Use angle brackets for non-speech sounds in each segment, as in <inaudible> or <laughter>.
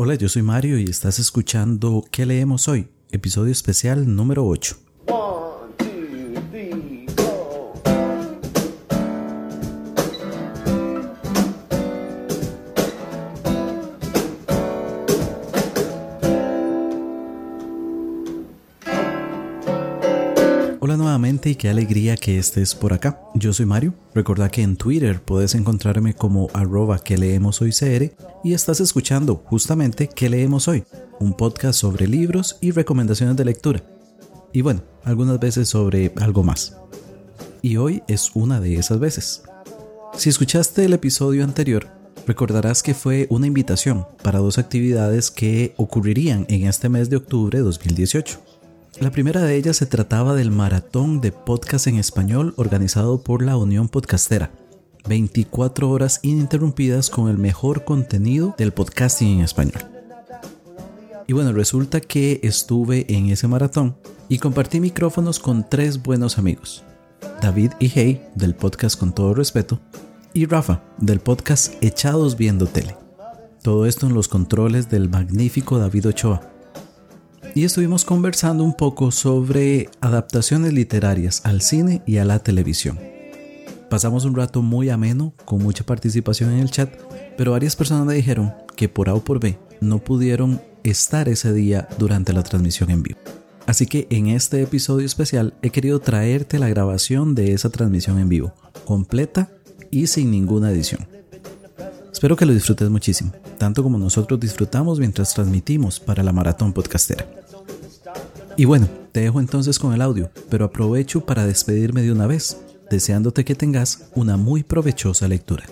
Hola, yo soy Mario y estás escuchando ¿Qué leemos hoy? Episodio especial número 8. Y qué alegría que estés por acá. Yo soy Mario. Recuerda que en Twitter puedes encontrarme como arroba que leemos hoy CR y estás escuchando justamente que leemos hoy, un podcast sobre libros y recomendaciones de lectura. Y bueno, algunas veces sobre algo más. Y hoy es una de esas veces. Si escuchaste el episodio anterior, recordarás que fue una invitación para dos actividades que ocurrirían en este mes de octubre de 2018. La primera de ellas se trataba del maratón de podcast en español organizado por la Unión Podcastera. 24 horas ininterrumpidas con el mejor contenido del podcasting en español. Y bueno, resulta que estuve en ese maratón y compartí micrófonos con tres buenos amigos. David y Hey, del podcast Con todo respeto, y Rafa, del podcast Echados viendo tele. Todo esto en los controles del magnífico David Ochoa y estuvimos conversando un poco sobre adaptaciones literarias al cine y a la televisión. Pasamos un rato muy ameno, con mucha participación en el chat, pero varias personas me dijeron que por A o por B no pudieron estar ese día durante la transmisión en vivo. Así que en este episodio especial he querido traerte la grabación de esa transmisión en vivo, completa y sin ninguna edición. Espero que lo disfrutes muchísimo, tanto como nosotros disfrutamos mientras transmitimos para la maratón podcastera. Y bueno, te dejo entonces con el audio, pero aprovecho para despedirme de una vez, deseándote que tengas una muy provechosa lectura.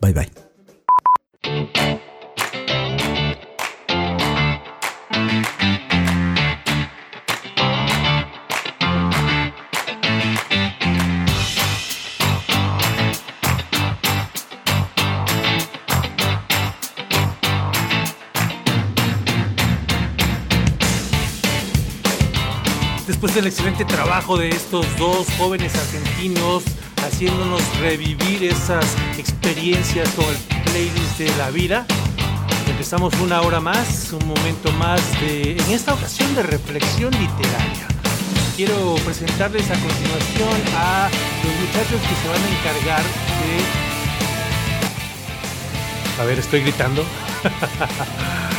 Bye bye. Después del excelente trabajo de estos dos jóvenes argentinos haciéndonos revivir esas experiencias con el playlist de la vida. Empezamos una hora más, un momento más de, en esta ocasión, de reflexión literaria. Quiero presentarles a continuación a los muchachos que se van a encargar de... A ver, estoy gritando. <laughs>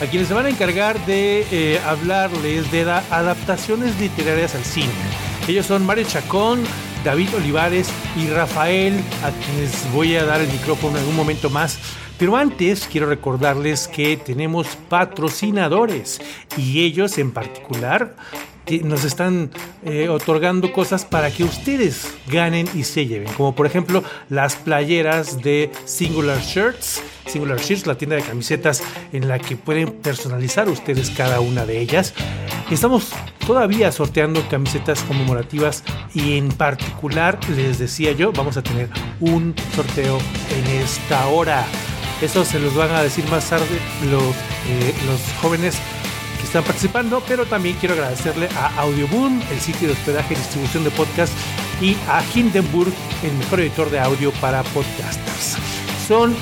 a quienes se van a encargar de eh, hablarles de adaptaciones literarias al cine. Ellos son Mario Chacón, David Olivares y Rafael, a quienes voy a dar el micrófono en un momento más. Pero antes quiero recordarles que tenemos patrocinadores y ellos en particular nos están eh, otorgando cosas para que ustedes ganen y se lleven, como por ejemplo las playeras de Singular Shirts. Singular Shirts, la tienda de camisetas en la que pueden personalizar ustedes cada una de ellas. Estamos todavía sorteando camisetas conmemorativas y en particular, les decía yo, vamos a tener un sorteo en esta hora. Eso se los van a decir más tarde los, eh, los jóvenes que están participando, pero también quiero agradecerle a Audioboom, el sitio de hospedaje y distribución de podcast, y a Hindenburg, el mejor editor de audio para podcasters. Son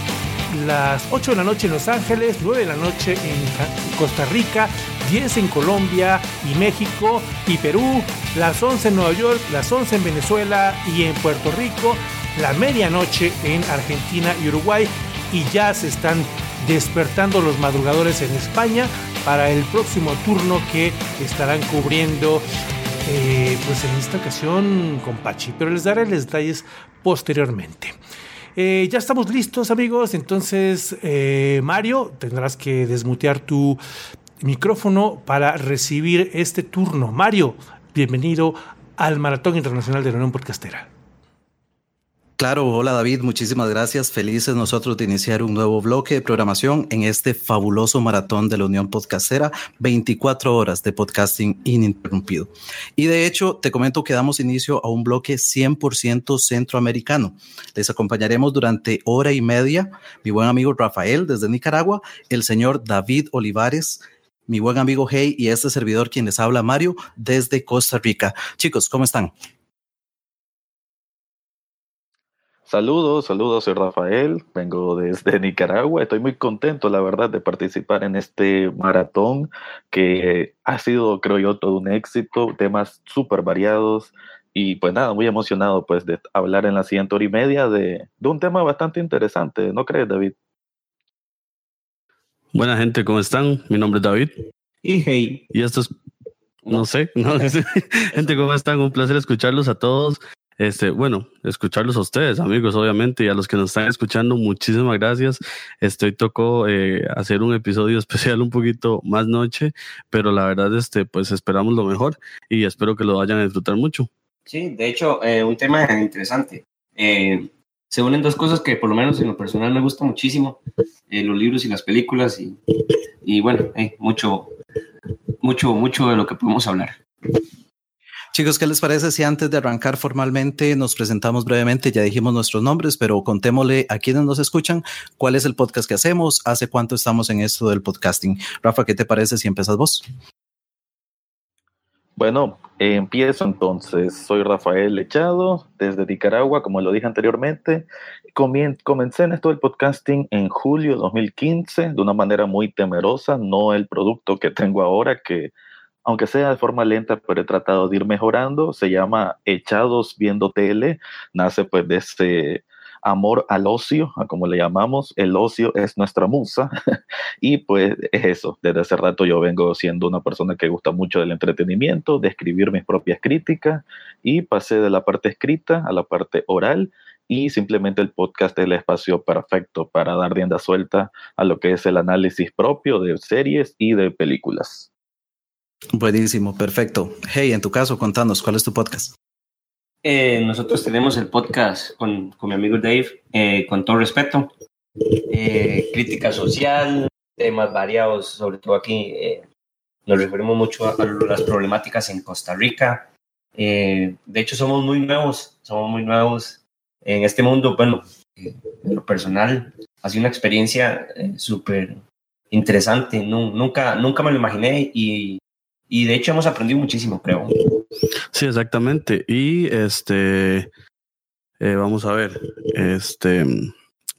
las 8 de la noche en Los Ángeles, 9 de la noche en Costa Rica, 10 en Colombia y México y Perú, las 11 en Nueva York, las 11 en Venezuela y en Puerto Rico, la medianoche en Argentina y Uruguay y ya se están despertando los madrugadores en España para el próximo turno que estarán cubriendo eh, pues en esta ocasión con Pachi, pero les daré los detalles posteriormente. Eh, ya estamos listos amigos, entonces eh, Mario tendrás que desmutear tu micrófono para recibir este turno. Mario, bienvenido al Maratón Internacional de la Unión Podcastera. Claro, hola David, muchísimas gracias. Felices nosotros de iniciar un nuevo bloque de programación en este fabuloso maratón de la Unión Podcastera, 24 horas de podcasting ininterrumpido. Y de hecho, te comento que damos inicio a un bloque 100% centroamericano. Les acompañaremos durante hora y media mi buen amigo Rafael desde Nicaragua, el señor David Olivares, mi buen amigo Hey y este servidor quien les habla Mario desde Costa Rica. Chicos, ¿cómo están? Saludos, saludos, soy Rafael, vengo desde <laughs> Nicaragua, estoy muy contento, la verdad, de participar en este maratón que ha sido, creo yo, todo un éxito, temas súper variados y pues nada, muy emocionado pues de hablar en la siguiente hora y media de, de un tema bastante interesante, ¿no crees, David? Buena gente, ¿cómo están? Mi nombre es David. Y hey. Y esto es, no sé, <laughs> no, gente, ¿cómo están? Un placer escucharlos a todos. Este, bueno, escucharlos a ustedes, amigos, obviamente, y a los que nos están escuchando, muchísimas gracias. Estoy tocó eh, hacer un episodio <laughs> especial un poquito más noche, pero la verdad, este, pues esperamos lo mejor y espero que lo vayan a disfrutar mucho. Sí, de hecho, eh, un tema interesante. Eh, se unen dos cosas que por lo menos en lo personal me gusta muchísimo, eh, los libros y las películas, y, y bueno, eh, mucho, mucho, mucho de lo que podemos hablar. Chicos, ¿qué les parece si antes de arrancar formalmente nos presentamos brevemente? Ya dijimos nuestros nombres, pero contémosle a quienes nos escuchan cuál es el podcast que hacemos, hace cuánto estamos en esto del podcasting. Rafa, ¿qué te parece si empiezas vos? Bueno, empiezo entonces. Soy Rafael Lechado desde Nicaragua, como lo dije anteriormente. Comien comencé en esto del podcasting en julio de 2015 de una manera muy temerosa, no el producto que tengo ahora, que aunque sea de forma lenta, pero he tratado de ir mejorando. Se llama Echados Viendo Tele. Nace pues de ese amor al ocio, a como le llamamos. El ocio es nuestra musa. <laughs> y pues es eso. Desde hace rato yo vengo siendo una persona que gusta mucho del entretenimiento, de escribir mis propias críticas y pasé de la parte escrita a la parte oral y simplemente el podcast es el espacio perfecto para dar rienda suelta a lo que es el análisis propio de series y de películas. Buenísimo, perfecto. Hey, en tu caso, contanos, ¿cuál es tu podcast? Eh, nosotros tenemos el podcast con, con mi amigo Dave, eh, con todo respeto. Eh, crítica social, temas variados, sobre todo aquí eh, nos referimos mucho a, las problemáticas en Costa Rica. de hecho, somos muy nuevos, somos muy nuevos en este mundo. Bueno, en lo personal, ha sido una experiencia súper interesante. Nunca, nunca me lo imaginé y y de hecho hemos aprendido muchísimo, creo. Sí, exactamente. Y este, eh, vamos a ver, este,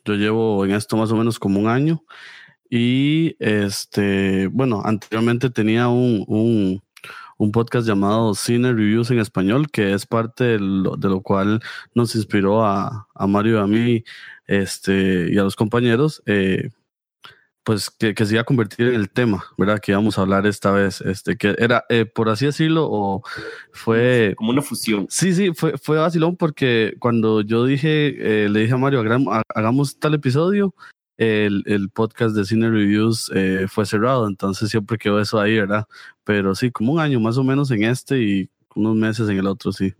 yo llevo en esto más o menos como un año y este, bueno, anteriormente tenía un, un, podcast llamado Cine Reviews en español, que es parte de lo, de lo cual nos inspiró a, a, Mario y a mí este, y a los compañeros. Eh, pues que, que, se iba a convertir en el tema, ¿verdad? Que íbamos a hablar esta vez, este, que era, eh, por así decirlo, o fue... Como una fusión. Sí, sí, fue, fue vacilón porque cuando yo dije, eh, le dije a Mario, hagamos, tal episodio, el, el, podcast de Cine Reviews eh, fue cerrado, entonces siempre quedó eso ahí, ¿verdad? Pero sí, como un año más o menos en este y unos meses en el otro, sí.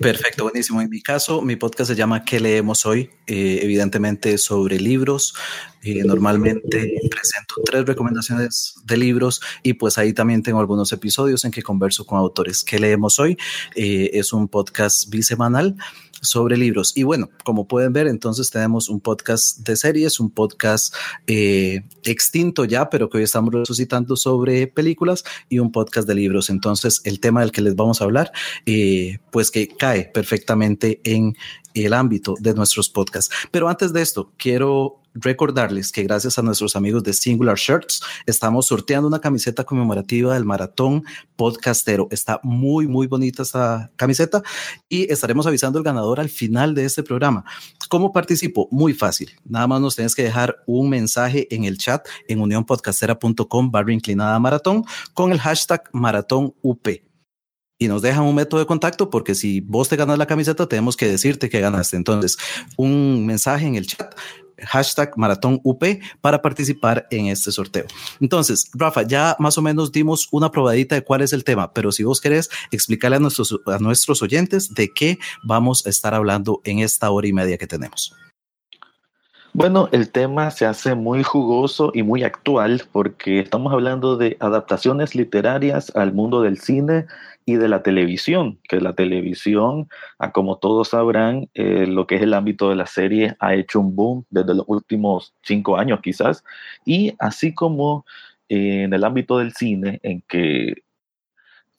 Perfecto, buenísimo. En mi caso, mi podcast se llama ¿Qué leemos hoy? Eh, evidentemente sobre libros. Eh, normalmente presento tres recomendaciones de libros y pues ahí también tengo algunos episodios en que converso con autores. ¿Qué leemos hoy? Eh, es un podcast bisemanal sobre libros. Y bueno, como pueden ver, entonces tenemos un podcast de series, un podcast eh, extinto ya, pero que hoy estamos resucitando sobre películas y un podcast de libros. Entonces, el tema del que les vamos a hablar, eh, pues que cae perfectamente en el ámbito de nuestros podcasts. Pero antes de esto, quiero recordarles que gracias a nuestros amigos de Singular Shirts estamos sorteando una camiseta conmemorativa del maratón podcastero. Está muy, muy bonita esta camiseta y estaremos avisando el ganador al final de este programa. ¿Cómo participo? Muy fácil. Nada más nos tienes que dejar un mensaje en el chat en unionpodcastera.com barra inclinada maratón con el hashtag maratón UP y nos dejan un método de contacto porque si vos te ganas la camiseta tenemos que decirte que ganaste. Entonces, un mensaje en el chat hashtag maratón UP para participar en este sorteo. Entonces, Rafa, ya más o menos dimos una probadita de cuál es el tema, pero si vos querés explicarle a nuestros, a nuestros oyentes de qué vamos a estar hablando en esta hora y media que tenemos. Bueno, el tema se hace muy jugoso y muy actual porque estamos hablando de adaptaciones literarias al mundo del cine y de la televisión, que la televisión, como todos sabrán, eh, lo que es el ámbito de la serie ha hecho un boom desde los últimos cinco años quizás, y así como eh, en el ámbito del cine, en que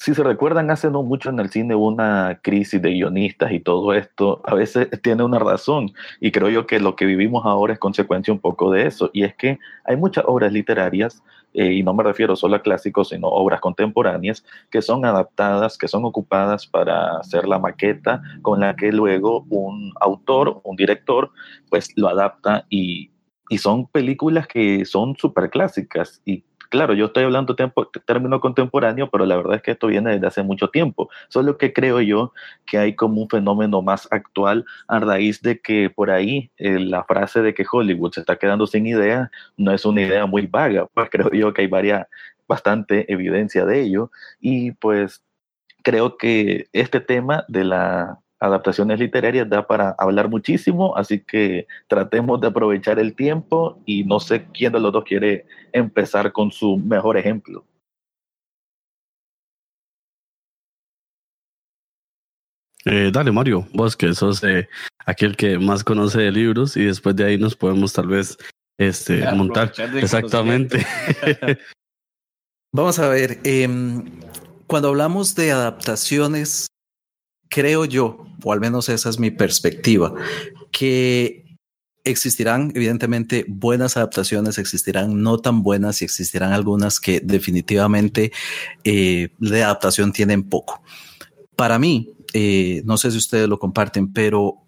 si se recuerdan, hace no mucho en el cine una crisis de guionistas y todo esto, a veces <laughs> tiene una razón. Y creo yo que lo que vivimos ahora es consecuencia un poco de eso. Y es que hay muchas obras literarias, eh, y no me refiero solo a clásicos, sino obras contemporáneas, que son adaptadas, que son ocupadas para hacer la maqueta con la que luego un autor, un director, pues lo adapta y, y son películas que son súper clásicas y claro, yo estoy hablando tiempo, término contemporáneo, pero la verdad es que esto viene desde hace mucho tiempo. Solo que creo yo que hay como un fenómeno más actual a raíz de que por ahí eh, la frase de que Hollywood se está quedando sin idea no es una idea muy vaga, pues creo yo que hay varias, bastante evidencia de ello y pues creo que este tema de la adaptaciones literarias da para hablar muchísimo, así que tratemos de aprovechar el tiempo y no sé quién de los dos quiere empezar con su mejor ejemplo. Eh, dale, Mario, vos que sos eh, aquel que más conoce de libros y después de ahí nos podemos tal vez este, montar. Exactamente. <laughs> Vamos a ver, eh, cuando hablamos de adaptaciones creo yo, o al menos esa es mi perspectiva, que existirán evidentemente buenas adaptaciones, existirán no tan buenas y existirán algunas que definitivamente eh, de adaptación tienen poco. Para mí, eh, no sé si ustedes lo comparten, pero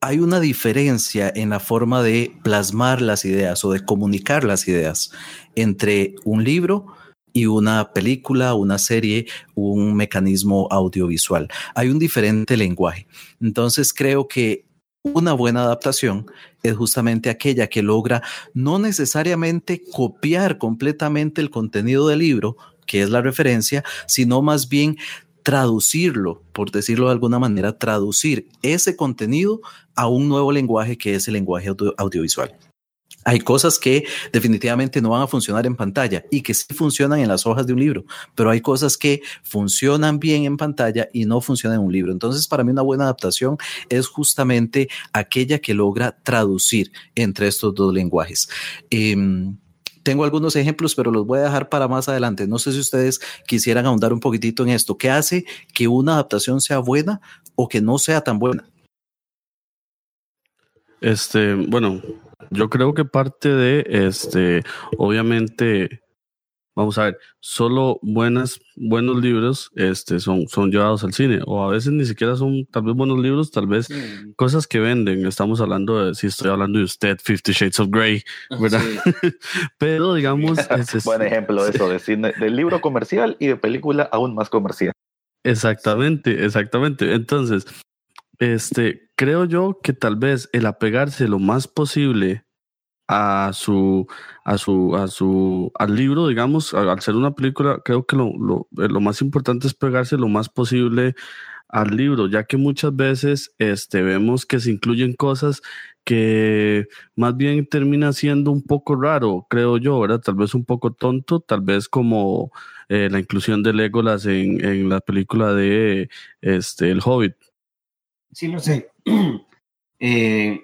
hay una diferencia en la forma de plasmar las ideas o de comunicar las ideas entre un libro y una película, una serie, un mecanismo audiovisual. Hay un diferente lenguaje. Entonces creo que una buena adaptación es justamente aquella que logra no necesariamente copiar completamente el contenido del libro, que es la referencia, sino más bien traducirlo, por decirlo de alguna manera, traducir ese contenido a un nuevo lenguaje que es el lenguaje audiovisual. Hay cosas que definitivamente no van a funcionar en pantalla y que sí funcionan en las hojas de un libro, pero hay cosas que funcionan bien en pantalla y no funcionan en un libro. Entonces, para mí una buena adaptación es justamente aquella que logra traducir entre estos dos lenguajes. Em, tengo algunos ejemplos, pero los voy a dejar para más adelante. No sé si ustedes quisieran ahondar un poquitito en esto. ¿Qué hace que una adaptación sea buena o que no sea tan buena? Este, bueno, yo creo que parte de este, obviamente, vamos a ver, solo buenas, buenos libros este, son, son llevados al cine, o a veces ni siquiera son tal vez buenos libros, tal vez cosas que venden. Estamos hablando de, si estoy hablando de usted, Fifty Shades of Grey, ¿verdad? <laughs> Pero digamos. <laughs> Es, Buen ejemplo de eso, de cine, del libro comercial y de película aún más comercial. Exactamente, exactamente. Entonces, este, creo yo que tal vez el apegarse lo más posible a su, a su, a su, al libro, digamos, al ser una película, creo que lo, lo, eh, lo, más importante es pegarse lo más posible al libro, ya que muchas veces este, vemos que se incluyen cosas que más bien termina siendo un poco raro, creo yo, ¿verdad? Tal vez un poco tonto, tal vez como eh, la inclusión de Legolas en, en la película de este, El Hobbit. Sí, no sé. <clears throat> eh,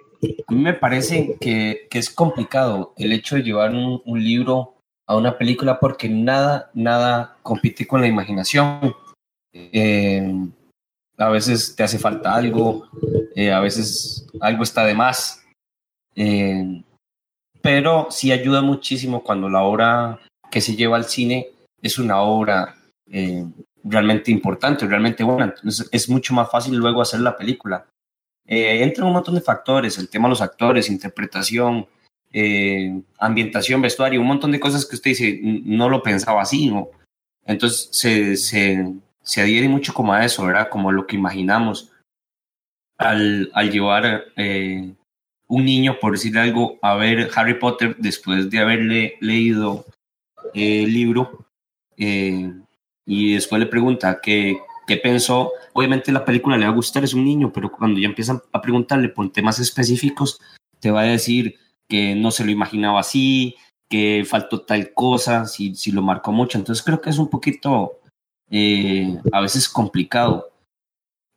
a mí me parece que, que, es complicado el hecho de llevar un, libro a una película porque nada, nada compite con la imaginación. Eh, a veces te hace falta algo, eh, a veces algo está de más. Pero sí ayuda muchísimo cuando la obra que se lleva al cine es una obra realmente importante, realmente buena. Entonces es mucho más fácil luego hacer la película. Eh, entran un montón de factores, el tema de los actores, interpretación, eh, ambientación, vestuario, un montón de cosas que usted dice, no lo pensaba así, ¿no? Entonces se, se, se adhiere mucho como a eso, ¿verdad? Como lo que imaginamos al, al llevar eh, un niño, por decir algo, a ver Harry Potter después de haberle leído el libro. Eh, y después le pregunta qué, qué pensó. Obviamente la película le va a gustar, es un niño, pero cuando ya empiezan a preguntarle por temas específicos, te va a decir que no se lo imaginaba así, que faltó tal cosa, si, si lo marcó mucho. Entonces creo que es un poquito eh, a veces complicado.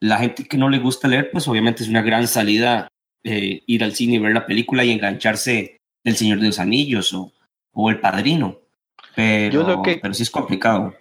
La gente que no le gusta leer, pues obviamente es una gran salida eh, ir al cine y ver la película y engancharse del Señor de los Anillos o, o El Padrino. Pero, Yo lo que, pero sí es complicado.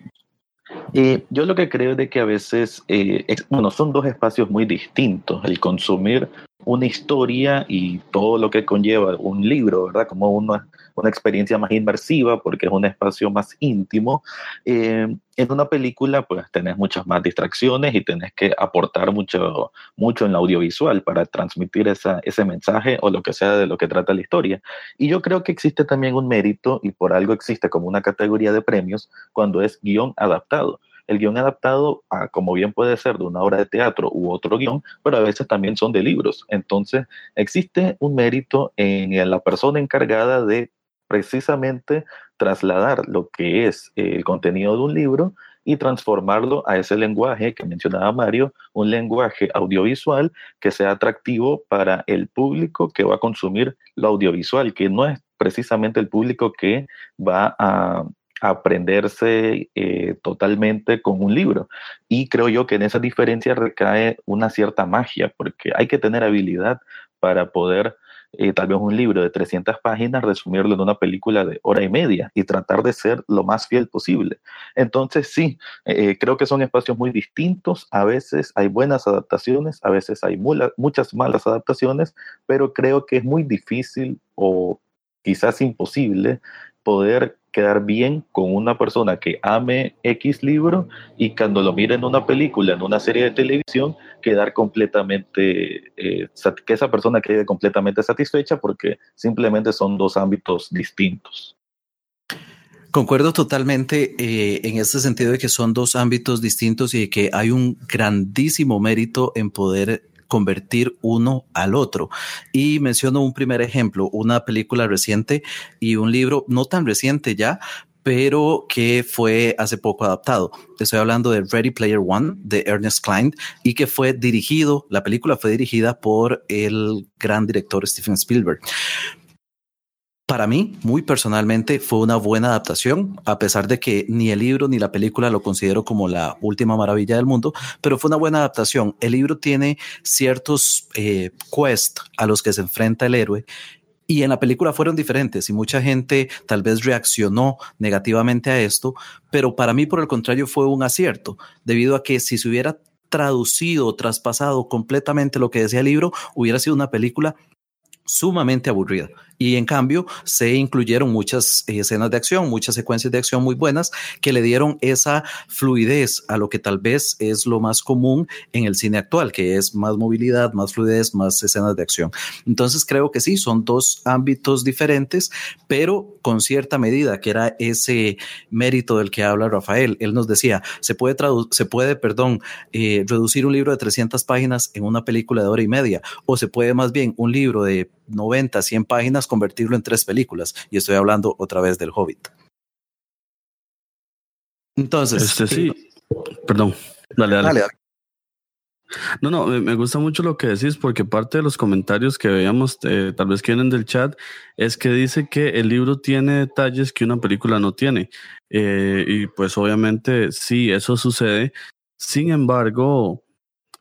Eh, yo lo que creo es de que a veces, eh, bueno, son dos espacios muy distintos, el consumir una historia y todo lo que conlleva un libro, ¿verdad? Como una, una experiencia más inmersiva porque es un espacio más íntimo. Eh, en una película, pues tenés muchas más distracciones y tenés que aportar mucho, mucho en la audiovisual para transmitir esa, ese mensaje o lo que sea de lo que trata la historia. Y yo creo que existe también un mérito y por algo existe como una categoría de premios cuando es guion adaptado el guion adaptado, a, como bien puede ser de una obra de teatro u otro guion, pero a veces también son de libros. Entonces, existe un mérito en la persona encargada de precisamente trasladar lo que es el contenido de un libro y transformarlo a ese lenguaje que mencionaba Mario, un lenguaje audiovisual que sea atractivo para el público que va a consumir lo audiovisual, que no es precisamente el público que va a aprenderse eh, totalmente con un libro. Y creo yo que en esa diferencia recae una cierta magia, porque hay que tener habilidad para poder eh, tal vez un libro de 300 páginas, resumirlo en una película de hora y media y tratar de ser lo más fiel posible. Entonces, sí, eh, creo que son espacios muy distintos. A veces hay buenas adaptaciones, a veces hay muchas malas adaptaciones, pero creo que es muy difícil o quizás imposible poder quedar bien con una persona que ame X libro y cuando lo mire en una película, en una serie de televisión, quedar completamente, eh, que esa persona quede completamente satisfecha porque simplemente son dos ámbitos distintos. Concuerdo totalmente eh, en este sentido de que son dos ámbitos distintos y de que hay un grandísimo mérito en poder convertir uno al otro. Y menciono un primer ejemplo, una película reciente y un libro no tan reciente ya, pero que fue hace poco adaptado. Estoy hablando de Ready Player One de Ernest Klein y que fue dirigido, la película fue dirigida por el gran director Steven Spielberg para mí, muy personalmente, fue una buena adaptación, a pesar de que ni el libro ni la película lo considero como la última maravilla del mundo, pero fue una buena adaptación. El libro tiene ciertos eh, quests a los que se enfrenta el héroe y en la película fueron diferentes y mucha gente tal vez reaccionó negativamente a esto, pero para mí por el contrario fue un acierto, debido a que si se hubiera traducido, traspasado completamente lo que decía el libro, hubiera sido una película sumamente aburrida. Y en cambio se incluyeron muchas eh, escenas de acción, muchas secuencias de acción muy buenas que le dieron esa fluidez a lo que tal vez es lo más común en el cine actual, que es más movilidad, más fluidez, más escenas de acción. Entonces creo que sí, son dos ámbitos diferentes, pero con cierta medida, que era ese mérito del que habla Rafael. Él nos decía, se puede, se puede perdón, eh, reducir un libro de 300 páginas en una película de hora y media, o se puede más bien un libro de 90, 100 páginas, convertirlo en tres películas. Y estoy hablando otra vez del Hobbit. Entonces. Este, sí. Perdón. Dale, dale. No, no, me gusta mucho lo que decís porque parte de los comentarios que veíamos, eh, tal vez que vienen del chat, es que dice que el libro tiene detalles que una película no tiene. Eh, y pues obviamente sí, eso sucede. Sin embargo,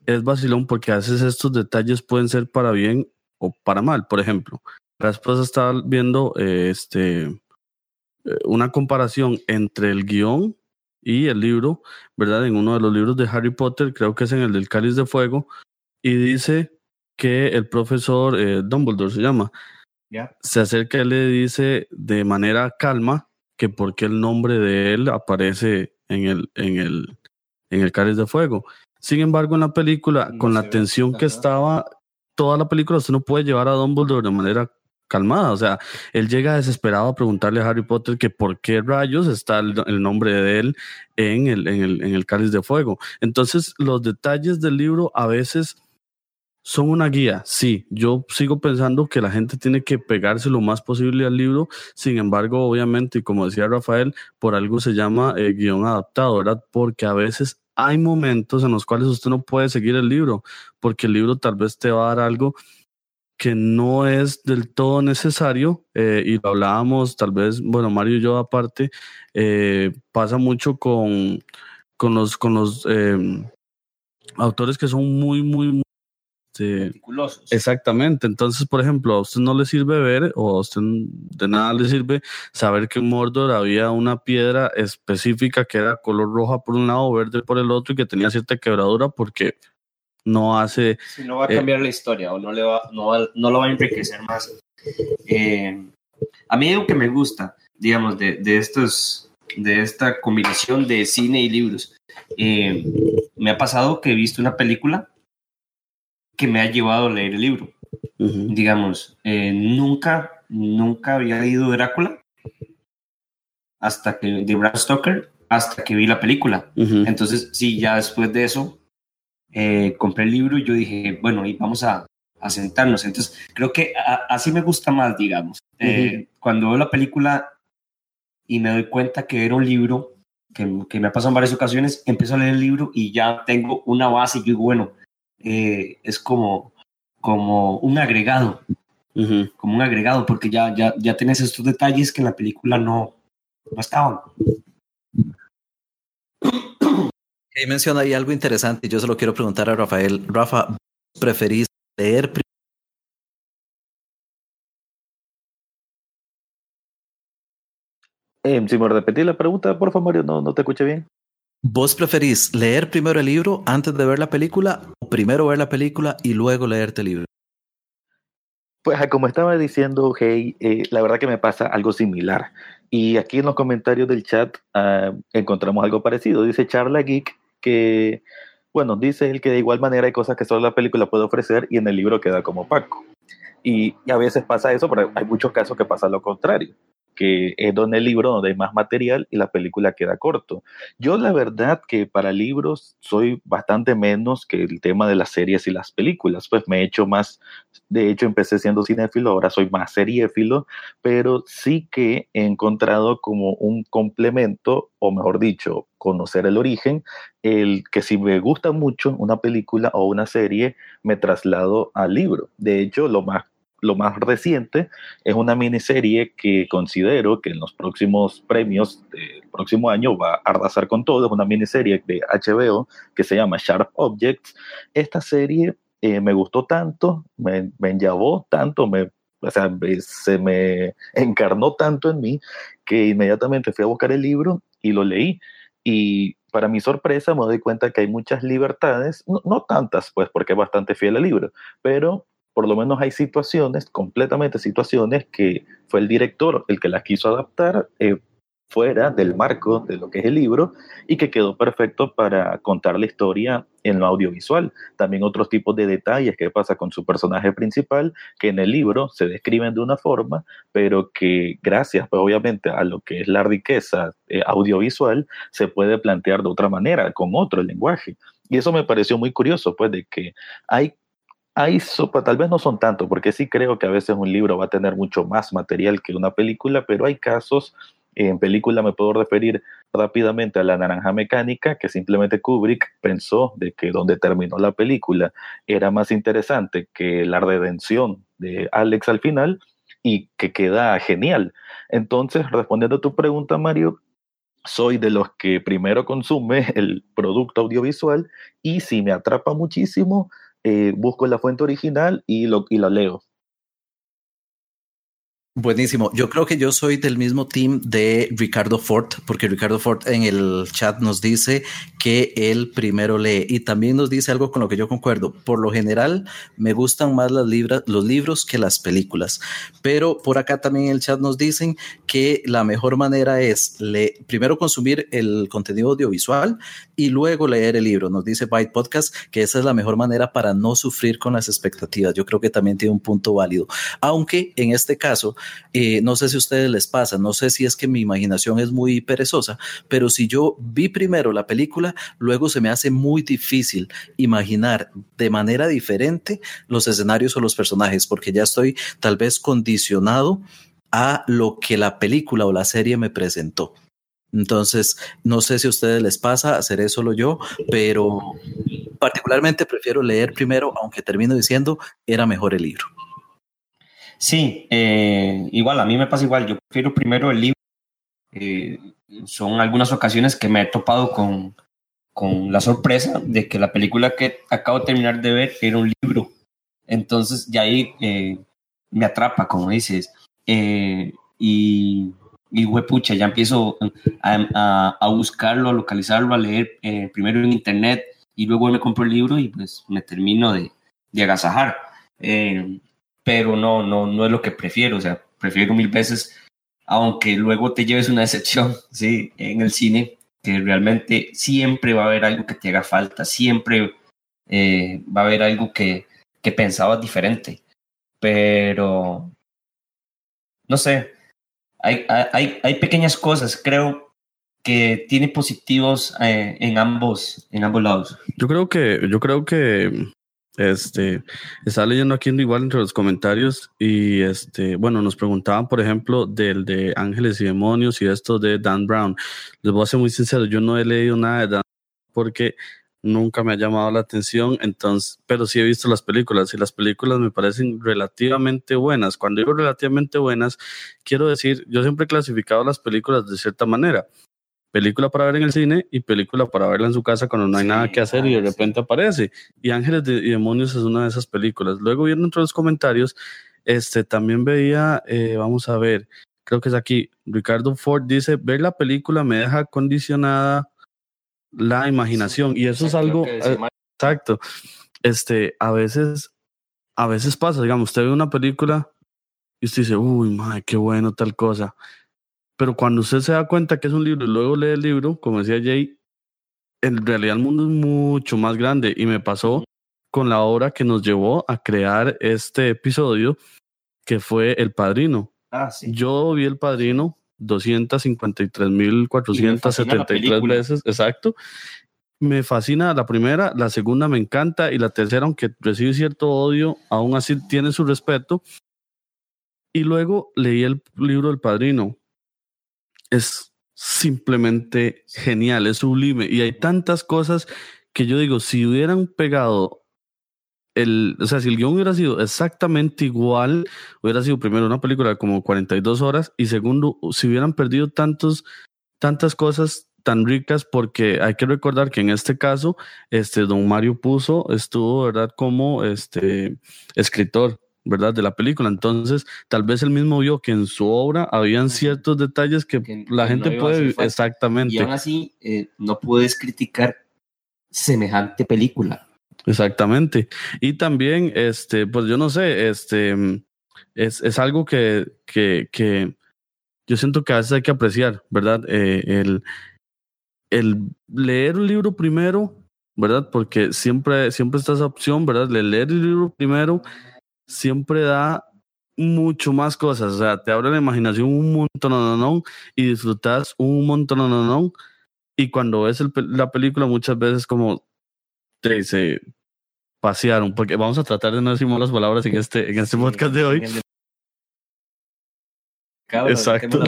es vacilón porque a veces estos detalles pueden ser para bien o para mal. Por ejemplo, la esposa estaba viendo eh, este, eh, una comparación entre el guion y el libro, ¿verdad? En uno de los libros de Harry Potter, creo que es en el del Cáliz de Fuego, y dice que el profesor eh, Dumbledore se llama, se acerca y le dice de manera calma que porque el nombre de él aparece en el, en el, en el Cáliz de Fuego. Sin embargo, en la película, con la tensión que estaba, toda la película usted no puede llevar a Dumbledore de manera calmada. O sea, él llega desesperado a preguntarle a Harry Potter que por qué rayos está el, nombre de él en el, en, el, en el cáliz de fuego. Entonces, los detalles del libro a veces son una guía. Sí, yo sigo pensando que la gente tiene que pegarse lo más posible al libro. Sin embargo, obviamente, y como decía Rafael, por algo se llama eh, guion adaptado, ¿verdad? Porque a veces hay momentos en los cuales usted no puede seguir el libro, porque el libro tal vez te va a dar algo que no es del todo necesario, eh, y lo hablábamos tal vez, bueno, Mario y yo aparte, eh, pasa mucho con, con los, con los em, autores que son muy, muy, muy este, exactamente. Entonces, por ejemplo, a usted no le sirve ver o a usted de nada le sirve saber que en Mordor había una piedra específica que era color roja por un lado, verde por el otro y que tenía cierta quebradura porque no hace... Si no va a cambiar la historia o no, le va, no, no lo va a enriquecer más. Eh, a mí algo que me gusta, digamos, de, de, estos, de esta combinación de cine y libros, eh, me ha pasado que he visto una película que me ha llevado a leer el libro. Digamos, eh, nunca, nunca había leído Drácula hasta que, de Bram Stoker, hasta que vi la película. Entonces, sí, ya después de eso, eh, compré el libro y yo dije, bueno, y vamos a, a sentarnos. Entonces, creo que así me gusta más, digamos. Eh, cuando veo la película y me doy cuenta que era un libro, que, que, me ha pasado en varias ocasiones, empiezo a leer el libro y ya tengo una base y digo, bueno, eh, es como, como un agregado, como un agregado, porque ya, ya, ya tienes estos detalles que en la película no, no estaban. Ahí menciona ahí algo interesante y yo se lo quiero preguntar a Rafael. Rafa, ¿preferís leer eh, si me repetís la pregunta, por favor, Mario, no, no te escuché bien. ¿Vos preferís leer primero el libro antes de ver la película o primero ver la película y luego leerte el libro? Pues como estaba diciendo, Hey, eh, la verdad que me pasa algo similar. Y aquí en los comentarios del chat uh, encontramos algo parecido. Dice Charla Geek que, bueno, dice él que de igual manera hay cosas que solo la película puede ofrecer y en el libro queda como opaco. Y, y a veces pasa eso, pero hay muchos casos que pasa lo contrario que es donde el libro donde hay más material y la película queda corto. Yo la verdad que para libros soy bastante menos que el tema de las series y las películas, pues me he hecho más, de hecho empecé siendo cinéfilo, ahora soy más seriéfilo, pero sí que he encontrado como un complemento, o mejor dicho, conocer el origen, el que si me gusta mucho una película o una serie, me traslado al libro. De hecho, lo más lo más reciente es una miniserie que considero que en los próximos premios del próximo año va a arrasar con todo. Es una miniserie de HBO que se llama Sharp Objects. Esta serie eh, me gustó tanto, me, me tanto, me, o sea, se me encarnó tanto en mí que inmediatamente fui a buscar el libro y lo leí. Y para mi sorpresa me doy cuenta que hay muchas libertades, no, no tantas, pues porque es bastante fiel al libro, pero por lo menos hay situaciones, completamente situaciones, que fue el director el que las quiso adaptar eh, fuera del marco de lo que es el libro y que quedó perfecto para contar la historia en lo audiovisual. También otros tipos de detalles que pasa con su personaje principal, que en el libro se describen de una forma, pero que gracias, pues obviamente, a lo que es la riqueza eh, audiovisual, se puede plantear de otra manera, con otro lenguaje. Y eso me pareció muy curioso, pues, de que hay hay sopa, tal vez no son tanto, porque sí creo que a veces un libro va a tener mucho más material que una película, pero hay casos, en película me puedo referir rápidamente a La Naranja Mecánica, que simplemente Kubrick pensó de que donde terminó la película era más interesante que la redención de Alex al final y que queda genial. Entonces, respondiendo a tu pregunta, Mario, soy de los que primero consume el producto audiovisual y si me atrapa muchísimo, eh, busco la fuente original y, lo, y la leo. Buenísimo. Yo creo que yo soy del mismo team de Ricardo Ford, porque Ricardo Ford en el chat nos dice que él primero lee y también nos dice algo con lo que yo concuerdo. Por lo general, me gustan más las los libros que las películas, pero por acá también en el chat nos dicen que la mejor manera es primero consumir el contenido audiovisual y luego leer el libro. Nos dice Byte Podcast que esa es la mejor manera para no sufrir con las expectativas. Yo creo que también tiene un punto válido, aunque en este caso, eh, no sé si a ustedes les pasa, no sé si es que mi imaginación es muy perezosa, pero si yo vi primero la película, luego se me hace muy difícil imaginar de manera diferente los escenarios o los personajes, porque ya estoy tal vez condicionado a lo que la película o la serie me presentó. Entonces, no sé si a ustedes les pasa, hacer eso solo yo, pero particularmente prefiero leer primero, aunque termino diciendo, era mejor el libro. Sí, eh, igual, a mí me pasa igual. Yo prefiero primero el libro. Eh, son algunas ocasiones que me he topado con, con la sorpresa de que la película que acabo de terminar de ver era un libro Entonces, ya ahí eh, me atrapa, como dices. Eh, y, y huepucha, ya empiezo a, a, buscarlo, a localizarlo, a leer eh, primero en internet y luego me compro el libro y pues me termino de, de agasajar. Eh, pero no, no, no es lo que prefiero, o sea, prefiero mil veces, aunque luego te lleves una decepción, <laughs> sí, en el cine, que realmente siempre va a haber algo que te haga falta, siempre eh, va a haber algo que, que pensabas diferente, pero no sé, hay, hay, hay pequeñas cosas, creo, que tiene positivos eh, en ambos en ambos lados. Yo creo que yo creo que este estaba leyendo aquí igual entre los comentarios y este bueno nos preguntaban por ejemplo del de Ángeles y Demonios y esto de Dan Brown. Les voy a ser muy sincero, yo no he leído nada de Dan porque nunca me ha llamado la atención, entonces, pero sí he visto las películas y las películas me parecen relativamente buenas. Cuando digo relativamente buenas, quiero decir, yo siempre he clasificado las películas de cierta manera. Película para ver en el cine y película para verla en su casa cuando no hay nada que hacer y de repente aparece. Y Ángeles y Demonios es una de esas películas. Luego viendo entre los comentarios, este también veía, eh, vamos a ver, creo que es aquí, Ricardo Ford dice, ver la película me deja condicionada la imaginación. Y eso es algo eh, exacto. Este, a veces, a veces pasa, digamos, usted ve una película y usted dice, uy, madre, qué bueno tal cosa. Pero cuando usted se da cuenta que es un libro y luego lee el libro, como decía Jay, en realidad el mundo es mucho más grande. Y me pasó con la obra que nos llevó a crear este episodio, que fue El Padrino. Ah, sí. Yo vi El Padrino 253.473 veces, exacto. Me fascina la primera, la segunda me encanta y la tercera, aunque recibe cierto odio, aún así tiene su respeto. Y luego leí el libro del Padrino. Es simplemente genial, es sublime. Y hay tantas cosas que yo digo, si hubieran pegado el, o sea, si el guion hubiera sido exactamente igual, hubiera sido primero una película de como 42 horas y segundo, si hubieran perdido tantos, tantas cosas tan ricas, porque hay que recordar que en este caso, este don Mario Puzo estuvo, ¿verdad?, como este escritor. ¿Verdad? De la película. Entonces, tal vez él mismo vio que en su obra habían ciertos detalles que, la gente puede... Exactamente. Y aún así, eh, no puedes criticar semejante película. Exactamente. Y también, este, pues yo no sé, este, es, es algo que, que, que, yo siento que a veces hay que apreciar, ¿verdad? Eh, el, el leer un libro primero, ¿verdad? Porque siempre, siempre está esa opción, ¿verdad? Leer el libro primero siempre da mucho más cosas, o sea, te abre la imaginación un montón, no, no, y disfrutas un montón, no, no, y cuando ves el, la película muchas veces como te dice, pasearon, porque vamos a tratar de no decir malas palabras en este, en este podcast de hoy. Exacto.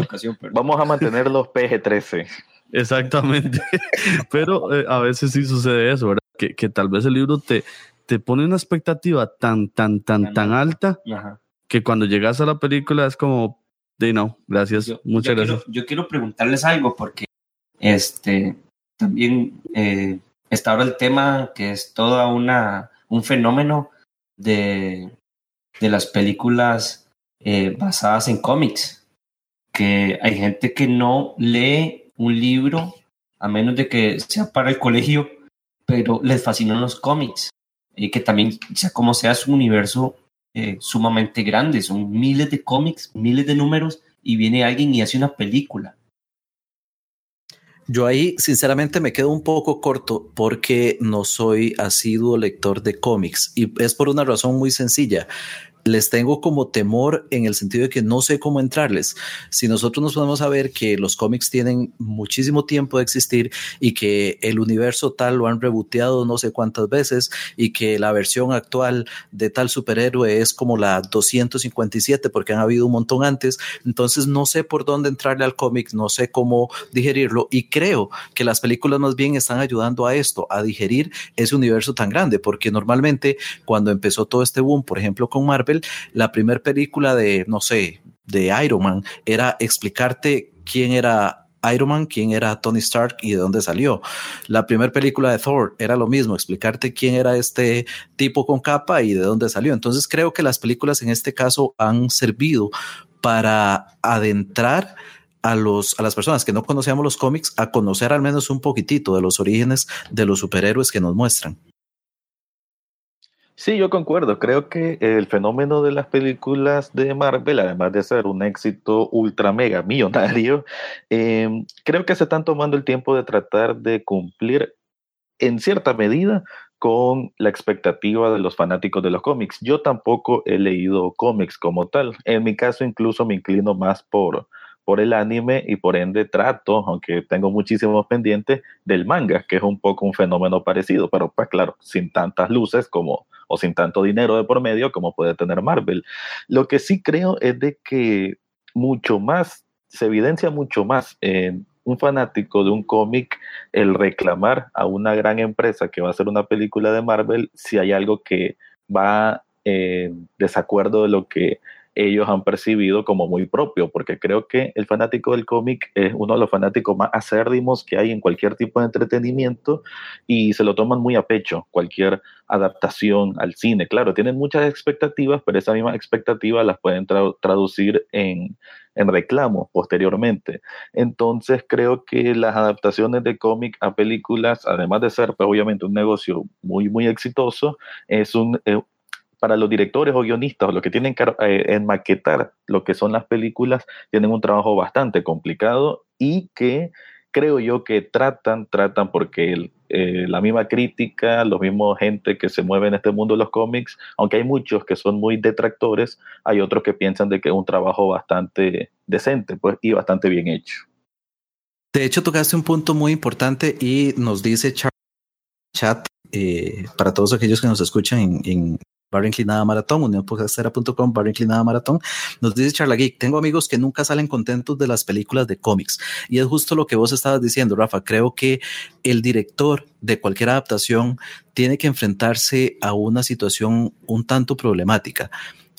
Vamos a mantener los PG-13. Exactamente. <laughs> Pero eh, a veces sí sucede eso, ¿verdad? Que, que, tal vez el libro te, te pone una expectativa tan, tan, tan, tan alta. que cuando llegas a la película es como, de no, gracias, muchas gracias. Quiero, yo quiero preguntarles algo porque este también eh, está ahora el tema que es toda una un fenómeno de, de las películas eh, basadas en cómics, que hay gente que no lee un libro a menos de que sea para el colegio, pero les fascinan los cómics y que también, sea como sea, es un universo eh, sumamente grande, son miles de cómics, miles de números y viene alguien y hace una película. Yo ahí sinceramente me quedo un poco corto porque no soy asiduo lector de cómics y es por una razón muy sencilla les tengo como temor en el sentido de que no sé cómo entrarles. Si nosotros nos podemos saber que los cómics tienen muchísimo tiempo de existir y que el universo tal lo han reboteado no sé cuántas veces y que la versión actual de tal superhéroe es como la 257 porque han habido un montón antes, entonces no sé por dónde entrarle al cómic, no sé cómo digerirlo y creo que las películas más bien están ayudando a esto, a digerir ese universo tan grande, porque normalmente cuando empezó todo este boom, por ejemplo con Marvel, la primera película de, no sé, de Iron Man era explicarte quién era Iron Man, quién era Tony Stark y de dónde salió. La primera película de Thor era lo mismo, explicarte quién era este tipo con capa y de dónde salió. Entonces creo que las películas en este caso han servido para adentrar a, los, a las personas que no conocíamos los cómics a conocer al menos un poquitito de los orígenes de los superhéroes que nos muestran. Sí, yo concuerdo. Creo que el fenómeno de las películas de Marvel, además de ser un éxito ultra mega millonario, <laughs> em, creo que se están tomando el tiempo de tratar de cumplir en cierta medida con la expectativa de los fanáticos de los cómics. Yo tampoco he leído cómics como tal. En mi caso incluso me inclino más por, por el anime y por ende trato, aunque tengo muchísimos pendientes, del manga, que es un poco un fenómeno parecido, pero pues claro, sin tantas luces como o sin tanto dinero de por medio como puede tener Marvel. Lo que sí creo es de que mucho más, se evidencia mucho más en un fanático de un cómic el reclamar a una gran empresa que va a hacer una película de Marvel si hay algo que va en desacuerdo de lo que ellos han percibido como muy propio, porque creo que el fanático del cómic es uno de los fanáticos más acérdimos que hay en cualquier tipo de entretenimiento y se lo toman muy a pecho cualquier adaptación al cine. Claro, tienen muchas expectativas, pero esas mismas expectativas las pueden traducir en, en reclamo posteriormente. Entonces creo que las adaptaciones de cómic a películas, además de ser pues, obviamente un negocio muy, muy exitoso, es un, para los directores o guionistas o los que tienen que eh, enmaquetar lo que son las películas, tienen un trabajo bastante complicado y que creo yo que tratan, tratan porque eh, la misma crítica, los mismos gente que se mueve en este mundo de los cómics, aunque hay muchos que son muy detractores, hay otros que piensan de que es un trabajo bastante decente pues, y bastante bien hecho. De hecho, tocaste un punto muy importante y nos dice chat eh, para todos aquellos que nos escuchan en, barra inclinada maratón, unionpodcastera.com, barra inclinada maratón. Nos dice Charla Geek, tengo amigos que nunca salen contentos de las películas de cómics. Y es justo lo que vos estabas diciendo, Rafa. Creo que el director de cualquier adaptación tiene que enfrentarse a una situación un tanto problemática,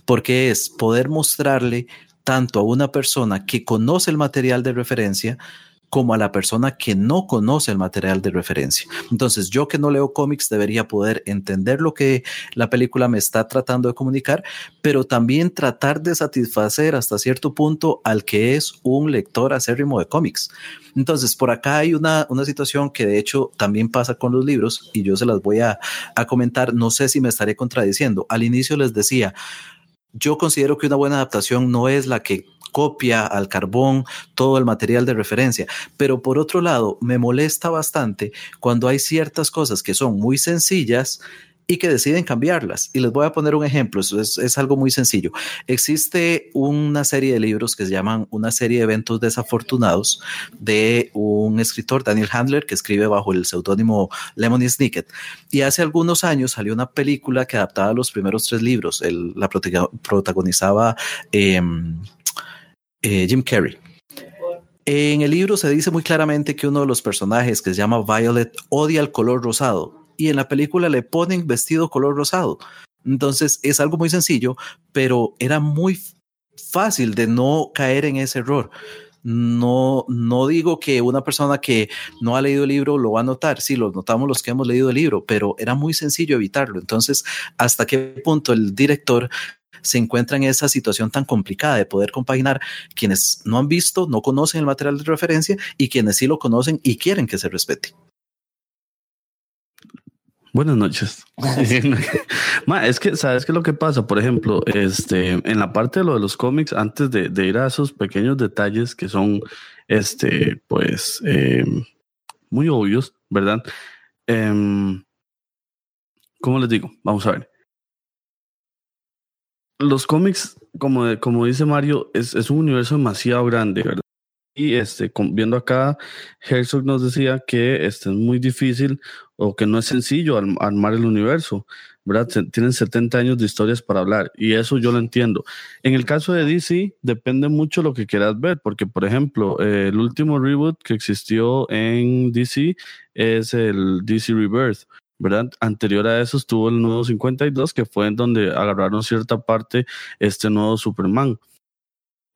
porque es poder mostrarle tanto a una persona que conoce el material de referencia, como a la persona que no conoce el material de referencia. Entonces, yo que no leo cómics debería poder entender lo que la película me está tratando de comunicar, pero también tratar de satisfacer hasta cierto punto al que es un lector acérrimo de cómics. Entonces, por acá hay una, una situación que de hecho también pasa con los libros y yo se las voy a, a comentar. No sé si me estaré contradiciendo. Al inicio les decía, yo considero que una buena adaptación no es la que copia al carbón todo el material de referencia. Pero por otro lado, me molesta bastante cuando hay ciertas cosas que son muy sencillas y que deciden cambiarlas. Y les voy a poner un ejemplo, eso es, algo muy sencillo. Existe una serie de libros que se llaman Una serie de eventos desafortunados de un escritor, Daniel Handler, que escribe bajo el seudónimo Lemony Snicket. Y hace algunos años salió una película que adaptaba los primeros tres libros. la protagonizaba... Em, eh, Jim Carrey. En el libro se dice muy claramente que uno de los personajes que se llama Violet odia el color rosado y en la película le ponen vestido color rosado. Entonces es algo muy sencillo, pero era muy fácil de no caer en ese error. No, no digo que una persona que no ha leído el libro lo va a notar, sí, lo notamos los que hemos leído el libro, pero era muy sencillo evitarlo. Entonces, ¿hasta qué punto el director se encuentra en esa situación tan complicada de poder compaginar quienes no han visto, no conocen el material de referencia y quienes sí lo conocen y quieren que se respete. Buenas noches. <laughs> es que, ¿sabes qué es lo que pasa? Por ejemplo, este, en la parte de lo de los cómics, antes de, ir a esos pequeños detalles que son, este, pues, em, muy obvios, ¿verdad? Eh, ¿Cómo les digo? Vamos a ver los cómics, como, como dice Mario, es, un universo demasiado grande, ¿verdad? Y este, viendo acá, Herzog nos decía que este es muy difícil o que no es sencillo armar el universo, ¿verdad? Tienen 70 años de historias para hablar y eso yo lo entiendo. En el caso de DC, depende mucho lo que quieras ver, porque, por ejemplo, el último reboot que existió en DC es el DC Rebirth, Anterior a eso estuvo el nuevo 52, que fue en donde agarraron cierta parte este nuevo Superman.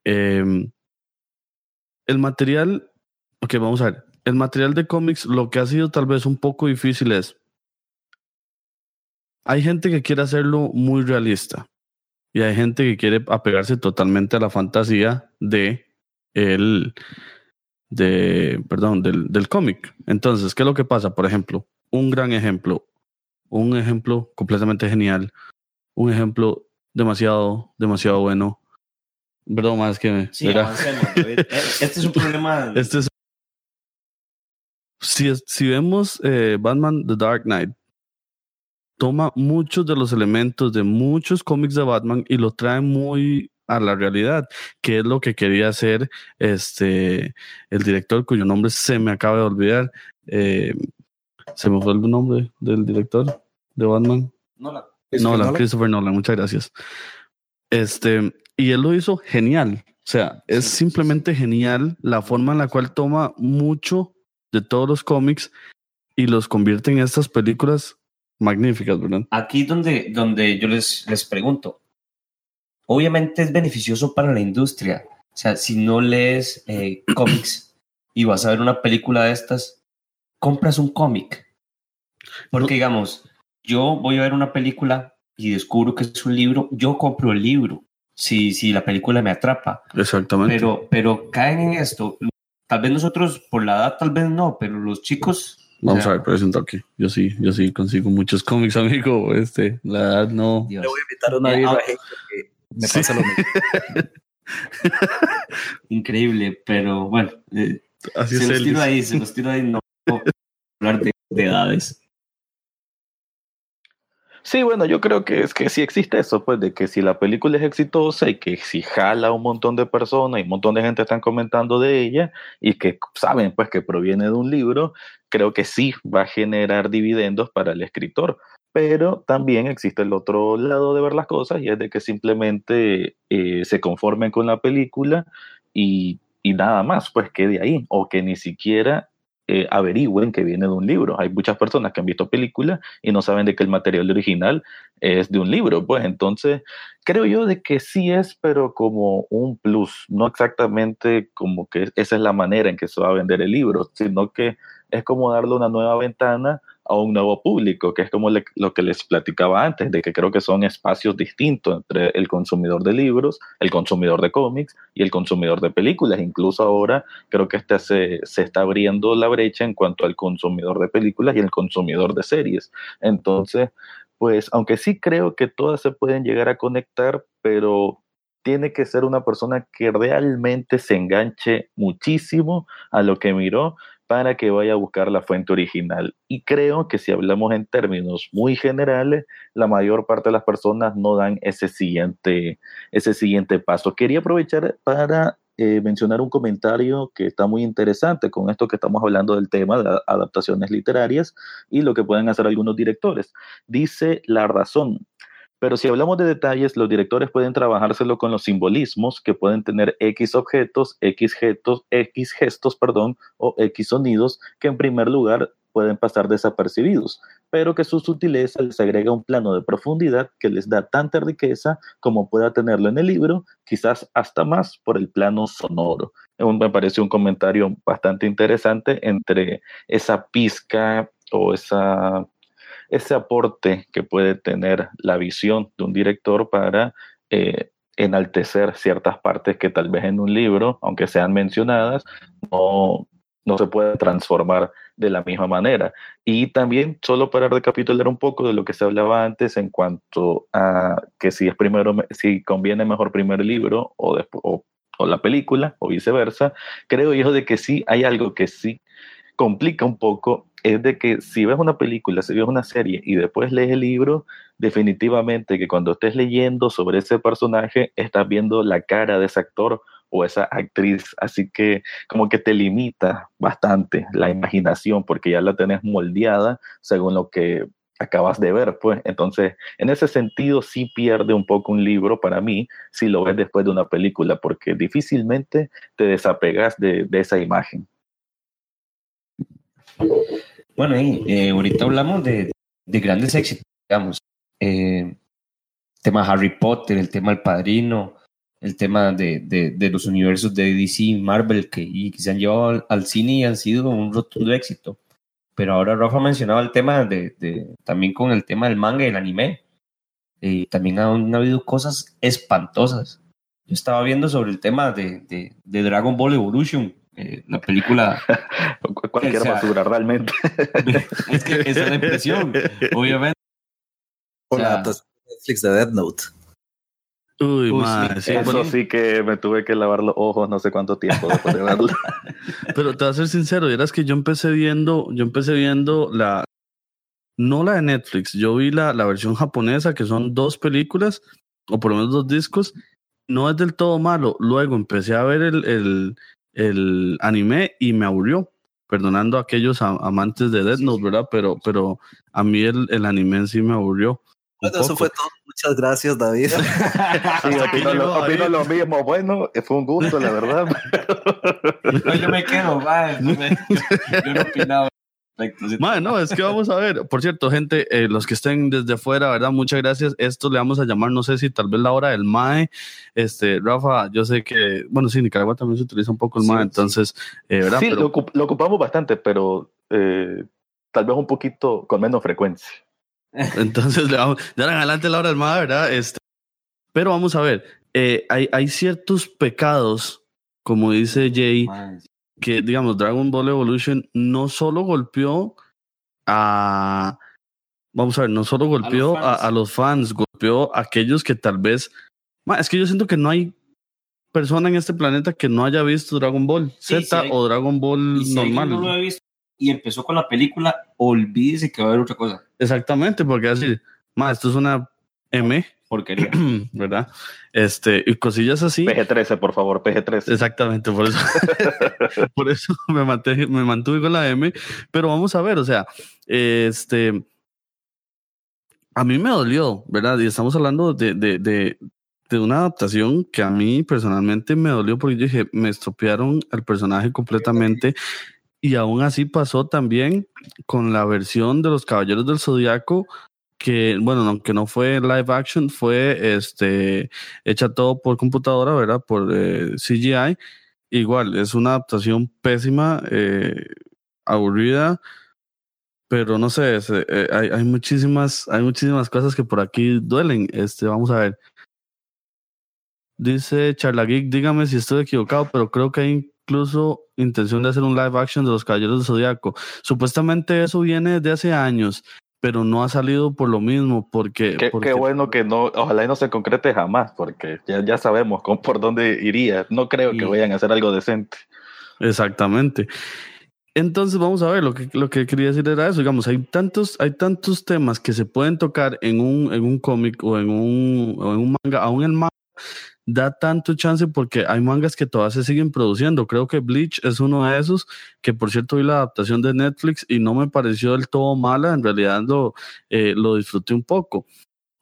Em, el material, ok, vamos a ver. El material de cómics, lo que ha sido tal vez un poco difícil es, hay gente que quiere hacerlo muy realista y hay gente que quiere apegarse totalmente a la fantasía de el, de, perdón, del, del cómic. Entonces, ¿qué es lo que pasa? Por ejemplo, un gran ejemplo, un ejemplo completamente genial, un ejemplo demasiado, demasiado bueno. Perdón, más que... Sí. Eh, Este es un problema. <laughs> Este es- si, si vemos eh, Batman The Dark Knight, toma muchos de los elementos de muchos cómics de Batman y lo trae muy a la realidad, que es lo que quería hacer este el director cuyo nombre se me acaba de olvidar. Eh, se me fue el nombre del director de Batman. No, la- Nolan, Nolan. Christopher Nolan, muchas gracias. Este, y él lo hizo genial. O sea, es Sí, sí, simplemente genial la forma en la cual toma mucho de todos los cómics y los convierte en estas películas magníficas, ¿verdad? Aquí donde, donde yo les, les pregunto, obviamente es beneficioso para la industria. O sea, si no lees eh, cómics y vas a ver una película de estas, compras un cómic. Porque No. digamos, yo voy a ver una película y descubro que es un libro, yo compro el libro. Si, si la película me atrapa. Exactamente. Pero, pero caen en esto. Tal vez nosotros, por la edad, tal vez no, pero los chicos. Vamos o sea, a ver, presenta aquí. Yo sí, yo sí consigo muchos cómics, amigo. Este, la edad no. Dios. Le voy a invitar a una Eh, ah, a Héctor, que me Sí. pasa lo mismo. <laughs> Increíble, pero bueno, eh, Así se es los tiro ahí, se los tiro ahí, no puedo hablar de, de edades. Sí, bueno, yo creo que es que sí existe eso, pues, de que si la película es exitosa y que si jala un montón de personas y un montón de gente están comentando de ella y que saben, pues, que proviene de un libro, creo que sí va a generar dividendos para el escritor. Pero también existe el otro lado de ver las cosas y es de que simplemente eh, se conformen con la película y, y nada más, pues quede ahí, o que ni siquiera eh, averigüen que viene de un libro. Hay muchas personas que han visto películas y no saben de que el material original es de un libro. Pues entonces, creo yo de que sí es, pero como un plus, no exactamente como que esa es la manera en que se va a vender el libro, sino que es como darle una nueva ventana a un nuevo público, que es como lo que les platicaba antes, de que creo que son espacios distintos entre el consumidor de libros, el consumidor de cómics y el consumidor de películas. Incluso ahora creo que este se, se está abriendo la brecha en cuanto al consumidor de películas y el consumidor de series. Entonces, pues aunque sí creo que todas se pueden llegar a conectar, pero tiene que ser una persona que realmente se enganche muchísimo a lo que miró para que vaya a buscar la fuente original. Y creo que si hablamos en términos muy generales, la mayor parte de las personas no dan ese siguiente, ese siguiente paso. Quería aprovechar para eh, mencionar un comentario que está muy interesante con esto que estamos hablando del tema de adaptaciones literarias y lo que pueden hacer algunos directores. Dice la razón. Pero si hablamos de detalles, los directores pueden trabajárselo con los simbolismos que pueden tener X objetos, X gestos, X gestos, perdón, o X sonidos que en primer lugar pueden pasar desapercibidos, pero que su sutileza les agrega un plano de profundidad que les da tanta riqueza como pueda tenerlo en el libro, quizás hasta más por el plano sonoro. Me parece un comentario bastante interesante entre esa pizca o esa ese aporte que puede tener la visión de un director para eh, enaltecer ciertas partes que tal vez en un libro, aunque sean mencionadas, no, no se puede transformar de la misma manera. Y también, solo para recapitular un poco de lo que se hablaba antes en cuanto a que si es primero, si conviene mejor primer libro o, después, o, o la película o viceversa, creo yo de que sí hay algo que sí complica un poco es de que si ves una película, si ves una serie y después lees el libro, definitivamente que cuando estés leyendo sobre ese personaje, estás viendo la cara de ese actor o esa actriz, así que como que te limita bastante la imaginación porque ya la tenés moldeada según lo que acabas de ver, pues entonces en ese sentido sí pierde un poco un libro para mí si lo ves después de una película porque difícilmente te desapegas de, de esa imagen. Bueno, y eh, ahorita hablamos de, de, grandes éxitos, digamos. Eh, tema Harry Potter, el tema El Padrino, el tema de, de, los universos de DC y Marvel que, y que se han llevado al, cine y han sido un rotundo éxito. Pero ahora Rafa mencionaba el tema de, de también con el tema del manga y el anime. Y también han, habido cosas espantosas. Yo estaba viendo sobre el tema de, de, Dragon Ball Evolution, eh, la película. <laughs> Cualquier basura, realmente. <laughs> es que esa es la impresión, obviamente. Por la Netflix de Death Note. Uy, sí, eso sí que me tuve que lavar los ojos no sé cuánto tiempo después de verlo. <laughs> Pero te voy a ser sincero, eras que yo empecé viendo, yo empecé viendo la, no la de Netflix, yo vi la, la versión japonesa, que son dos películas, o por lo menos dos discos, no es del todo malo. Luego empecé a ver el, el, el anime y me aburrió, perdonando a aquellos amantes de Death Note, ¿verdad? Pero, pero a mí el, el anime en sí me aburrió. Bueno, eso fue todo. Muchas gracias, David. <laughs> sí, opino, lo, opino lo, mismo. Bueno, fue un gusto, la verdad. <laughs> no, yo me quedo, va. Yo, yo no opinaba. Bueno, no, es que vamos a ver. Por cierto, gente, eh, los que estén desde afuera, ¿verdad? Muchas gracias. Esto le vamos a llamar, no sé si tal vez la hora del MAE. Este, Rafa, yo sé que, bueno, sí, Nicaragua también se utiliza un poco el MAE, entonces, eh, ¿verdad? Sí, lo, ocupamos bastante, pero eh, tal vez un poquito con menos frecuencia. <laughs> Entonces, de ahora en adelante la hora del MAE, ¿verdad? Este, pero vamos a ver, hay, hay ciertos pecados, como dice Jay, que, digamos, Dragon Ball Evolution no solo golpeó a. Vamos a ver, no solo golpeó a los fans, golpeó a aquellos que tal vez. Es que yo siento que no hay persona en este planeta que no haya visto Dragon Ball Z o Dragon Ball normal. no lo ha visto y empezó con la película, olvídese que va a haber otra cosa. Exactamente, porque así, esto es una M porquería, <clears throat> ¿verdad? Este, y cosillas así. PG-13, por favor, PG-13. Exactamente, por eso, <laughs> <laughs> por eso me, mantuve, me mantuve con la M, pero vamos a ver, o sea, este, a mí me dolió, ¿verdad? Y estamos hablando de, de, de, de una adaptación que a mí personalmente me dolió porque yo dije, me estropearon al personaje completamente. Y aún así pasó también con la versión de los Caballeros del Zodiaco que, bueno, aunque no fue live action, fue este, hecha todo por computadora, ¿verdad? Por eh, CGI. Igual, es una adaptación pésima, eh, aburrida, pero no sé, eh, hay, hay, muchísimas, hay muchísimas cosas que por aquí duelen. Este, vamos a ver. Dice Charlageek, dígame si estoy equivocado, pero creo que hay incluso intención de hacer un live action de los Caballeros del Zodiaco. Supuestamente eso viene de hace años pero no ha salido por lo mismo, porque... Qué, bueno que no, ojalá y no se concrete jamás, porque ya, ya sabemos con, por dónde iría. No creo que vayan a hacer algo decente. Exactamente. Entonces vamos a ver, lo que, lo que quería decir era eso, digamos, hay tantos, hay tantos temas que se pueden tocar en un, en un cómic o en un, o en un manga, aún el manga da tanto chance porque hay mangas que todavía se siguen produciendo. Creo que Bleach es uno de esos, que por cierto vi la adaptación de Netflix y no me pareció del todo mala, en realidad lo, eh, lo disfruté un poco.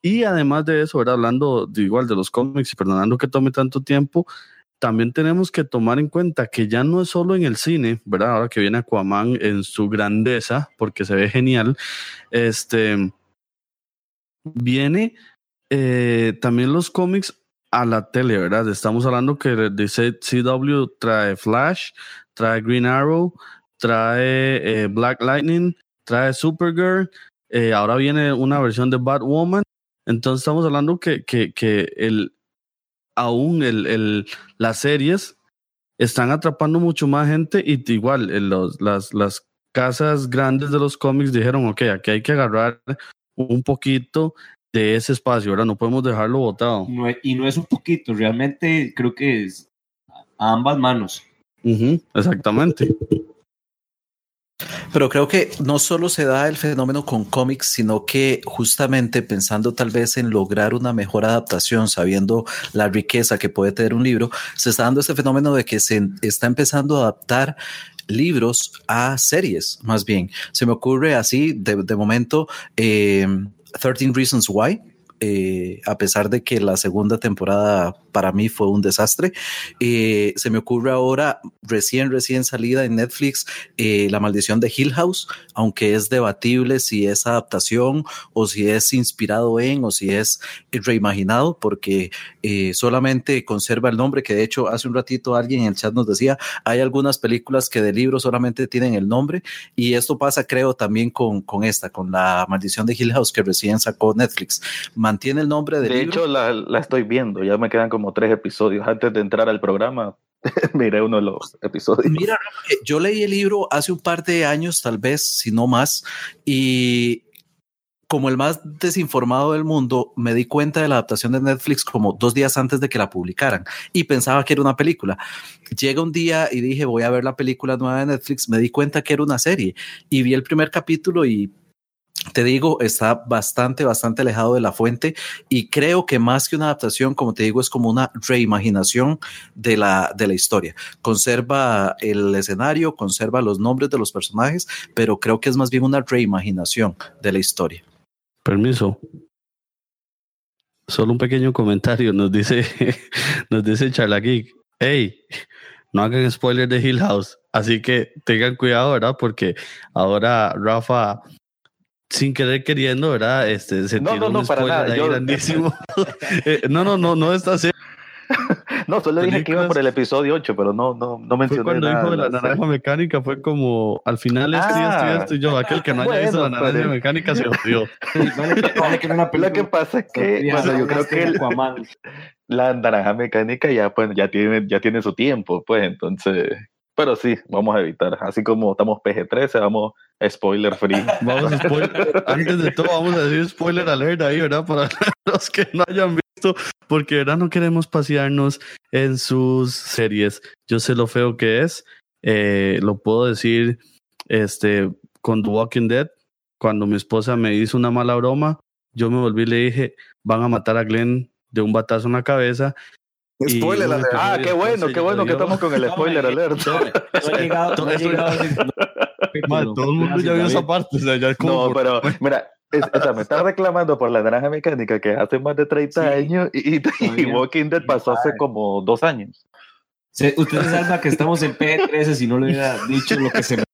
Y además de eso, hablando de, igual de los cómics y perdonando que tome tanto tiempo, también tenemos que tomar en cuenta que ya no es solo en el cine, ¿verdad? Ahora que viene Aquaman en su grandeza, porque se ve genial, este, viene eh, también los cómics a la tele, ¿verdad? Estamos hablando que dice CW trae Flash, trae Green Arrow, trae eh, Black Lightning, trae Supergirl, eh, ahora viene una versión de Batwoman. Entonces estamos hablando que, que, que el, aún el, el, las series están atrapando mucho más gente y igual los, las, las casas grandes de los cómics dijeron, ok, aquí hay que agarrar un poquito de ese espacio, ¿verdad? No podemos dejarlo botado. y no es un poquito, realmente creo que es a ambas manos. exactamente. Pero creo que no solo se da el fenómeno con cómics, sino que justamente pensando tal vez en lograr una mejor adaptación, sabiendo la riqueza que puede tener un libro, se está dando este fenómeno de que se está empezando a adaptar libros a series, más bien. Se me ocurre así de, de momento. Eh, 13 Reasons Why, eh, a pesar de que la segunda temporada para mí fue un desastre. Eh, se me ocurre ahora, recién, recién salida en Netflix, eh, La maldición de Hill House, aunque es debatible si es adaptación o si es inspirado en o si es reimaginado, porque solamente conserva el nombre, que de hecho hace un ratito alguien en el chat nos decía, hay algunas películas que de libro solamente tienen el nombre y esto pasa creo también con, con esta, con La maldición de Hill House que recién sacó Netflix mantiene el nombre del De hecho, la, la, estoy viendo, ya me quedan como tres episodios. Antes de entrar al programa, <laughs> miré uno de los episodios. Mira, yo leí el libro hace un par de años, tal vez, si no más, y como el más desinformado del mundo, me di cuenta de la adaptación de Netflix como dos días antes de que la publicaran y pensaba que era una película. Llega un día y dije, voy a ver la película nueva de Netflix, me di cuenta que era una serie y vi el primer capítulo y te digo, está bastante, bastante alejado de la fuente y creo que más que una adaptación, como te digo, es como una reimaginación de la, de la historia. Conserva el escenario, conserva los nombres de los personajes, pero creo que es más bien una reimaginación de la historia. Permiso. Solo un pequeño comentario. Nos dice, <laughs> nos dice Charlageek. Hey, no hagan spoiler de Hill House. Así que tengan cuidado, ¿verdad? Porque ahora Rafa sin querer queriendo, ¿verdad? Este, se no, no, no, para nada. Yo... grandísimo. <laughs> <laughs> Eh, no, no, no, no está así. <laughs> no, solo dije que iba por el episodio 8, pero no, no, no mencioné fue cuando dijo de la naranja mecánica, fue como, al final este ah, esto y yo, aquel que no haya visto la naranja mecánica se odió. Lo que pasa es que, bueno, yo creo que el, la naranja mecánica ya, pues, ya tiene, ya tiene su tiempo, pues, entonces pero sí, vamos a evitar. Así como estamos PG-13, vamos spoiler free. <laughs> Vamos a spoiler. Antes de todo, vamos a decir spoiler alert ahí, ¿verdad? Para <laughs> los que no hayan visto, porque ¿verdad? no queremos pasearnos en sus series. Yo sé lo feo que es. Eh, lo puedo decir este, con The Walking Dead. Cuando mi esposa me hizo una mala broma, yo me volví y le dije: van a matar a Glenn de un batazo en la cabeza <laughs> Spoiler alert. Ah, qué bueno, qué bueno que estamos con el spoiler alert. <laughs> todo el mundo ya vio esa parte. no, pero <laughs> mira, me estás reclamando por la naranja mecánica que hace más de 30 años y, Walking Dead pasó hace como dos años. Ustedes saben que estamos en P13 si no le hubiera dicho lo que se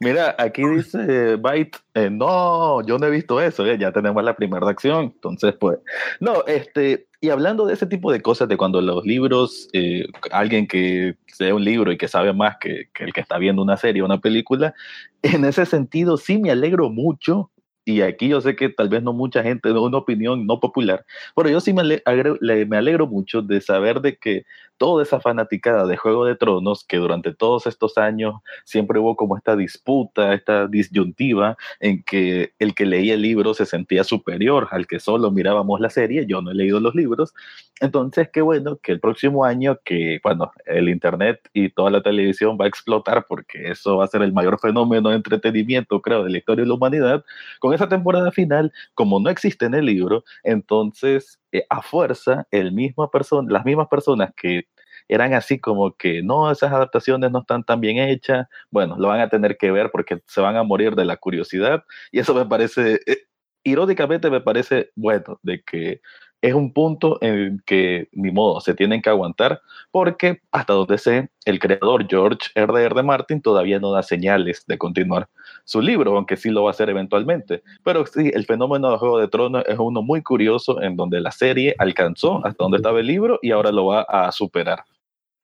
Mira, aquí dice Byte, eh, no, yo no he visto eso, ya tenemos la primera reacción, entonces pues, no, este, y hablando de ese tipo de cosas, de cuando los libros, eh, alguien que lee un libro y que sabe más que, que el que está viendo una serie o una película, en ese sentido sí me alegro mucho y aquí yo sé que tal vez no mucha gente, una opinión no popular, pero yo sí me alegro, me alegro mucho de saber de que toda esa fanaticada de Juego de Tronos, que durante todos estos años siempre hubo como esta disputa, esta disyuntiva en que el que leía el libro se sentía superior al que solo mirábamos la serie, yo no he leído los libros, entonces qué bueno que el próximo año que, bueno, el Internet y toda la televisión va a explotar porque eso va a ser el mayor fenómeno de entretenimiento, creo, de la historia de la humanidad, con esa temporada final, como no existe en el libro, entonces eh, a fuerza, el mismo persona, las mismas personas que eran así como que no, esas adaptaciones no están tan bien hechas, bueno, lo van a tener que ver porque se van a morir de la curiosidad. Y eso me parece, eh, irónicamente me parece bueno, de que es un punto en que ni modo se tienen que aguantar porque hasta donde sé el creador George R.R. R. Martin todavía no da señales de continuar su libro, aunque sí lo va a hacer eventualmente. Pero sí, el fenómeno de Juego de Tronos es uno muy curioso en donde la serie alcanzó hasta donde estaba el libro y ahora lo va a superar.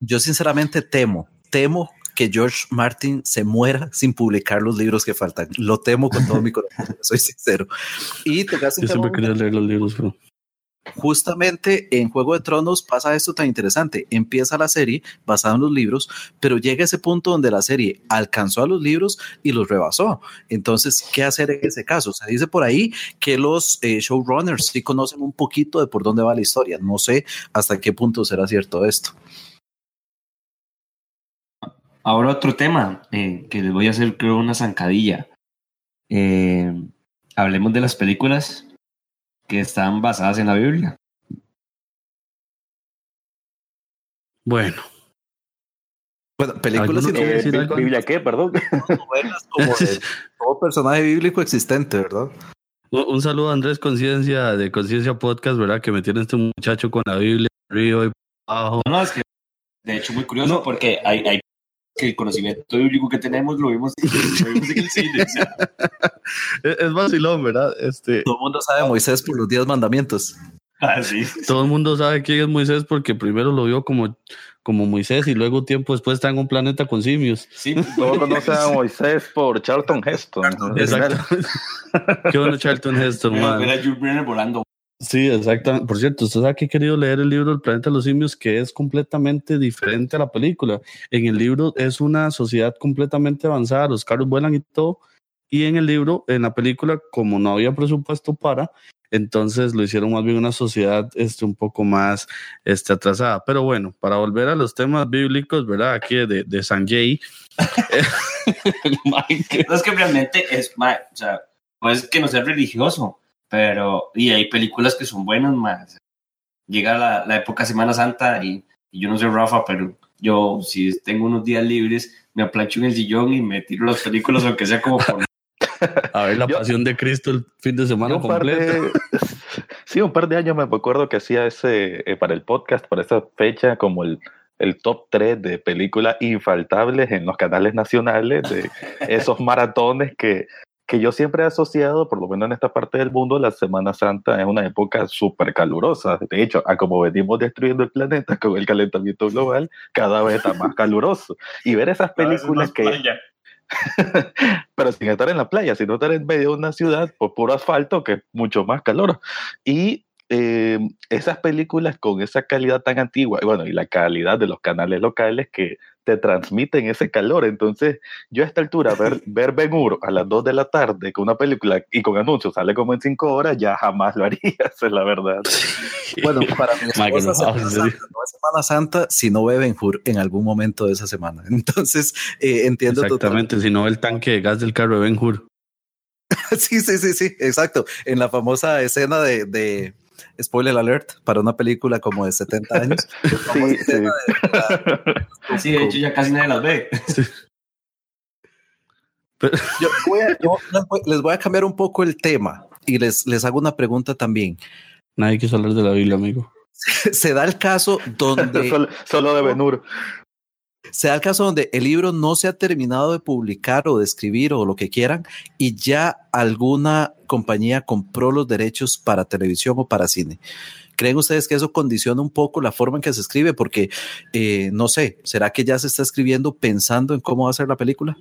Yo sinceramente temo, temo que George Martin se muera sin publicar los libros que faltan. Lo temo con todo mi corazón, <laughs> soy sincero. Y te Yo siempre quería leer los libros, pero justamente en Juego de Tronos pasa esto tan interesante. Empieza la serie basada en los libros, pero llega ese punto donde la serie alcanzó a los libros y los rebasó. Entonces, ¿qué hacer en ese caso? Se dice por ahí que los eh, showrunners sí conocen un poquito de por dónde va la historia. No sé hasta qué punto será cierto esto. Ahora otro tema eh, que les voy a hacer creo una zancadilla. Eh, hablemos de las películas que están basadas en la Biblia. Bueno. Bueno, películas y novelas. ¿Biblia qué? Perdón. <laughs> Novelas como de todo personaje bíblico existente, ¿verdad? Un saludo a Andrés Conciencia de Conciencia Podcast, ¿verdad? Que me tiene este muchacho con la Biblia arriba y abajo. No, es que de hecho muy curioso porque hay, hay que el conocimiento bíblico que tenemos lo vimos, lo vimos en el cine. O sea, <laughs> es, es vacilón, ¿verdad? Este, Todo el mundo sabe Moisés por los diez mandamientos. ah, sí. todo el mundo sabe quién es Moisés porque primero lo vio como, como Moisés y luego tiempo después está en un planeta con simios. Sí, <laughs> Todos conocen a Moisés por Charlton Heston. Exacto. <laughs> Qué bueno Charlton Heston, man. a Jules Brenner volando. Sí, exactamente. Por cierto, usted sabe que he querido leer el libro El planeta de los simios, que es completamente diferente a la película. En el libro es una sociedad completamente avanzada, los carros vuelan y todo. Y en el libro, en la película, como no había presupuesto para, entonces lo hicieron más bien una sociedad este, un poco más este, atrasada. Pero bueno, para volver a los temas bíblicos, ¿verdad? Aquí de, de Sanjay. <laughs> <laughs> No es que realmente es, o sea, no es que no sea religioso, pero, y hay películas que son buenas, más. Llega la, la época Semana Santa y, y yo no soy Rafa, pero yo, si tengo unos días libres, me aplancho en el sillón y me tiro las películas, aunque sea como por <laughs> A ver la Yo- pasión de Cristo el fin de semana completo. de, <laughs> sí, un par de años me acuerdo que hacía ese eh, para el podcast, para esa fecha, como el, el top 3 de películas infaltables en los canales nacionales, de esos maratones que, que yo siempre he asociado, por lo menos en esta parte del mundo, la Semana Santa es una época súper calurosa. De hecho, a como venimos destruyendo el planeta con el calentamiento global, cada vez está más caluroso. Y ver esas películas que, <laughs> pero sin estar en la playa, sino estar en medio de una ciudad por puro asfalto, que es mucho más calor. Y eh, esas películas con esa calidad tan antigua, y bueno, y la calidad de los canales locales que te transmiten ese calor. Entonces, yo a esta altura, ver, <laughs> ver Ben Hur a las 2 de la tarde con una película y con anuncios sale como en 5 horas, ya jamás lo haría, <laughs> esa es la verdad. Bueno, para que <laughs> esposa, no, Semana. Santa, no es Semana Santa si no beben Jur en algún momento de esa semana. Entonces, eh, entiendo Exactamente, si no el tanque de gas del carro de Ben Hur. Sí, sí, sí, sí, exacto. En la famosa escena de, de spoiler alert para una película como de 70 años. <laughs> Sí, sí. de- Sí, de hecho ya casi nadie las ve. Pero- Yo voy a- yo les voy- les voy a cambiar un poco el tema y les, les hago una pregunta también. Nadie quiso hablar de la Biblia, amigo. <laughs> Se da el caso donde <laughs> solo, solo de Ben Hur. Se da el caso donde el libro no se ha terminado de publicar o de escribir o lo que quieran y ya alguna compañía compró los derechos para televisión o para cine. ¿Creen ustedes que eso condiciona un poco la forma en que se escribe? Porque, eh, no sé, ¿será que ya se está escribiendo pensando en cómo va a ser la película?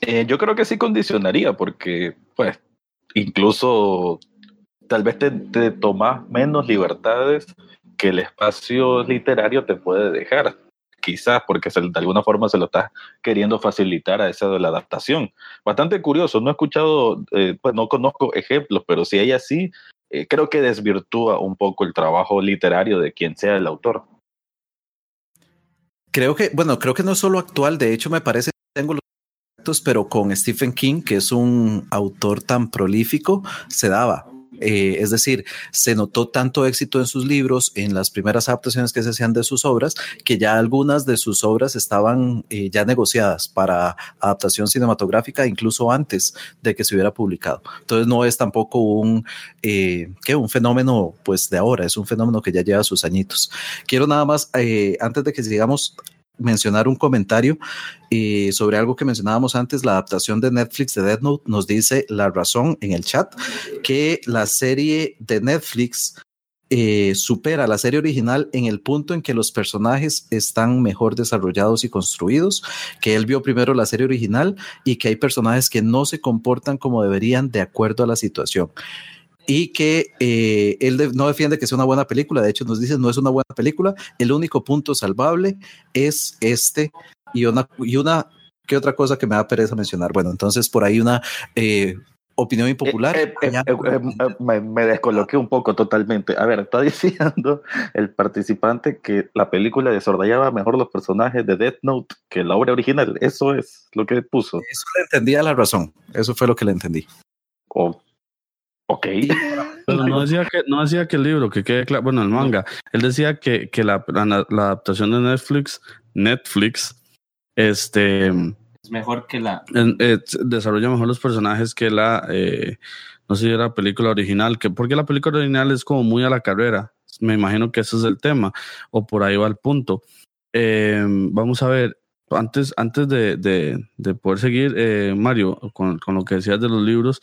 Eh, yo creo que sí condicionaría, porque, pues, incluso tal vez te, te tomas menos libertades que el espacio literario te puede dejar. Quizás porque de alguna forma se lo estás queriendo facilitar a esa de la adaptación. Bastante curioso, no he escuchado, eh, pues no conozco ejemplos, pero si hay así, eh, creo que desvirtúa un poco el trabajo literario de quien sea el autor. Creo que, bueno, creo que no solo actual, de hecho me parece que tengo los pero con Stephen King, que es un autor tan prolífico, se daba. Eh, es decir, se notó tanto éxito en sus libros, en las primeras adaptaciones que se hacían de sus obras, que ya algunas de sus obras estaban eh, ya negociadas para adaptación cinematográfica, incluso antes de que se hubiera publicado. Entonces no es tampoco un, eh, ¿qué? un fenómeno pues de ahora, es un fenómeno que ya lleva sus añitos. Quiero nada más, antes de que sigamos, mencionar un comentario eh, sobre algo que mencionábamos antes, la adaptación de Netflix de Death Note nos dice la razón en el chat que la serie de Netflix eh, supera la serie original en el punto en que los personajes están mejor desarrollados y construidos, que él vio primero la serie original y que hay personajes que no se comportan como deberían de acuerdo a la situación y que eh, él de- no defiende que sea una buena película, de hecho nos dice no es una buena película, el único punto salvable es este y una, y una ¿qué otra cosa que me da pereza mencionar? Bueno, entonces por ahí una eh, opinión impopular. Eh, eh, eh, eh, eh, me, me descoloqué un poco totalmente. A ver, está <laughs> diciendo el participante que la película desarrollaba mejor los personajes de Death Note que la obra original. Eso es lo que puso. Eso le entendía la razón, eso fue lo que le entendí. O- ok. <laughs> Pero no decía que, no decía que el libro, que quede claro, bueno, el manga, él decía que, que la, la, la adaptación de Netflix, Netflix, este, Es mejor que la. Eh, desarrolla mejor los personajes que la. Eh, no sé si era la película original, que porque la película original es como muy a la carrera. Me imagino que ese es el tema, o por ahí va el punto. Eh, vamos a ver, antes, antes de, de, de poder seguir, eh, Mario, con, con, lo que decías de los libros,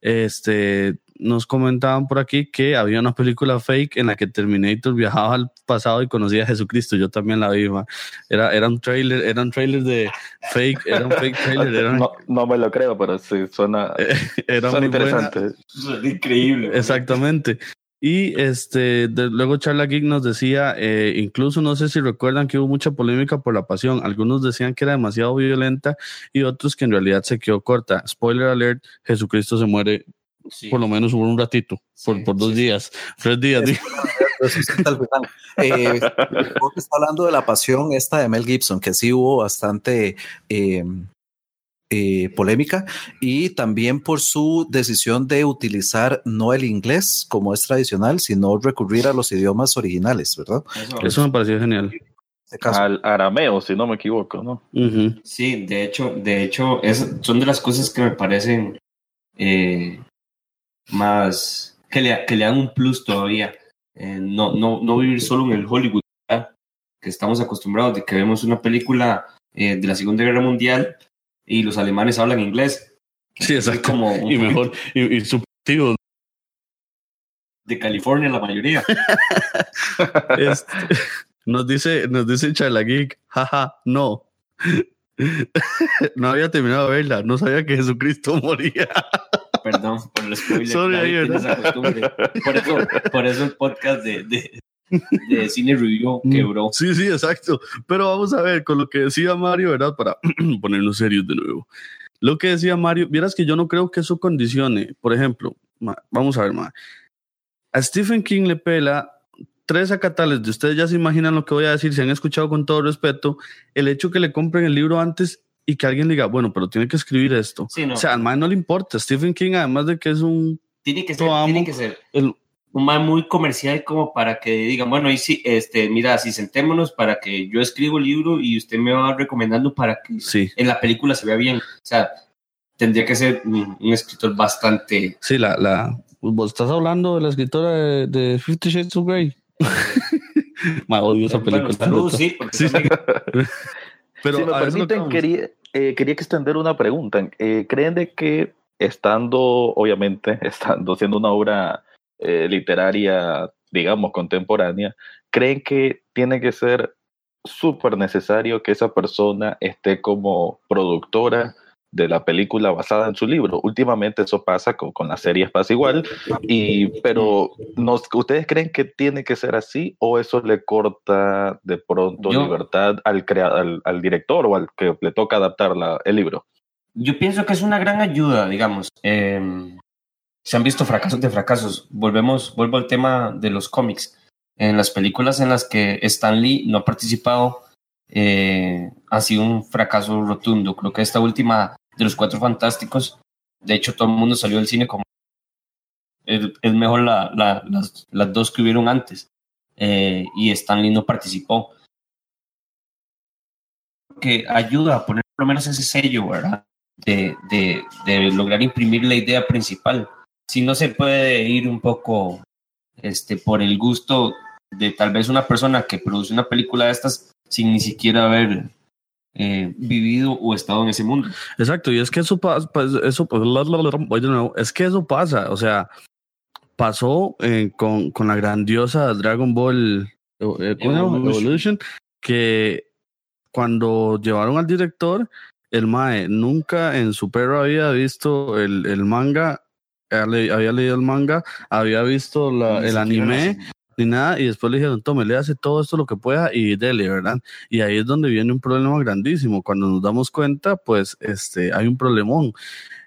este, nos comentaban por aquí que había una película fake en la que Terminator viajaba al pasado y conocía a Jesucristo. Yo también la vi, Era, era un trailer, era un trailer de fake, era un fake trailer. <laughs> no, no, me lo creo, pero sí, suena, <laughs> era suena interesante. Increíble. Exactamente. Y este, de, luego Charla Geek nos decía, eh, incluso no sé si recuerdan que hubo mucha polémica por la pasión. Algunos decían que era demasiado violenta y otros que en realidad se quedó corta. Spoiler alert, Jesucristo se muere sí. por lo menos por un ratito, por, sí, por dos sí, días, tres días. eh, está hablando de la pasión esta de Mel Gibson, que sí hubo bastante... Eh, eh, polémica y también por su decisión de utilizar no el inglés como es tradicional, sino recurrir a los idiomas originales, ¿verdad? Eso, Eso me pareció genial. Este Al arameo, si no me equivoco, ¿no? Uh -huh. Sí, de hecho, de hecho, es, son de las cosas que me parecen eh, más que le, que le dan un plus todavía. Eh, no, no, no vivir solo en el Hollywood, ¿verdad? que estamos acostumbrados de que vemos una película eh, de la Segunda Guerra Mundial y los alemanes hablan inglés. Sí, exacto. Como y mejor, y, y subjetivo. De California, la mayoría. <laughs> este, nos dice, nos dice Chalageek, jaja, no. <laughs> no había terminado de verla, no sabía que Jesucristo moría. <laughs> Perdón por el spoiler. Sorry, por, eso, por eso el podcast de, de, de cine review quebró. Sí, sí, exacto. Pero vamos a ver, con lo que decía Mario, ¿verdad? Para <clears throat> ponernos serios de nuevo. Lo que decía Mario, vieras que yo no creo que eso condicione. Por ejemplo, vamos a ver, ma, a Stephen King le pela tres acatales de ustedes ya se imaginan lo que voy a decir, si han escuchado con todo respeto, el hecho que le compren el libro antes y que alguien diga, bueno, pero tiene que escribir esto. Sí, no. O sea, al man no le importa. Stephen King, además de que es un... Tiene que ser, amo, tiene que ser. El, un man muy comercial como para que digan, bueno, y si, este, mira, si sentémonos para que yo escribo el libro y usted me va recomendando para que sí. en la película se vea bien. O sea, tendría que ser un, un escritor bastante... Sí, la, la, vos estás hablando de la escritora de, de Fifty Shades of Grey. <laughs> Ma, odio esa película. Bueno, sí, sí, sí. <laughs> Pero si me permiten, quería, eh, quería extender una pregunta. Eh, ¿Creen de que estando, obviamente, <laughs> estando siendo una obra eh, literaria, digamos, contemporánea, creen que tiene que ser súper necesario que esa persona esté como productora de la película basada en su libro. Últimamente eso pasa con, con las series pasa igual, y, pero nos, ¿ustedes creen que tiene que ser así o eso le corta de pronto yo, libertad al, crea, al, al, director o al que le toca adaptar la, el libro? Yo pienso que es una gran ayuda, digamos. Eh, se han visto fracasos de fracasos. Volvemos, vuelvo al tema de los cómics. En las películas en las que Stan Lee no ha participado, eh, ha sido un fracaso rotundo. Creo que esta última de los Cuatro Fantásticos, de hecho todo el mundo salió del cine como es, mejor la, la, las, dos que hubieron antes. Eh, y Stan Lee no participó. Que ayuda a poner por lo menos ese sello, ¿verdad? De, de, de lograr imprimir la idea principal si no se puede ir un poco este, por el gusto de tal vez una persona que produce una película de estas sin ni siquiera haber eh, vivido o estado en ese mundo. Exacto, y es que eso pasa, eso, es que eso pasa, o sea, pasó eh, con, con, la grandiosa Dragon Ball eh, Evolution. Evolution, que cuando llevaron al director, el Mae nunca en su perro había visto el, el manga había leído el manga, había visto la, el anime, ni nada, y después le dijeron, tome, le hace todo esto lo que pueda y dele, ¿verdad? Y ahí es donde viene un problema grandísimo. Cuando nos damos cuenta, pues este, hay un problemón.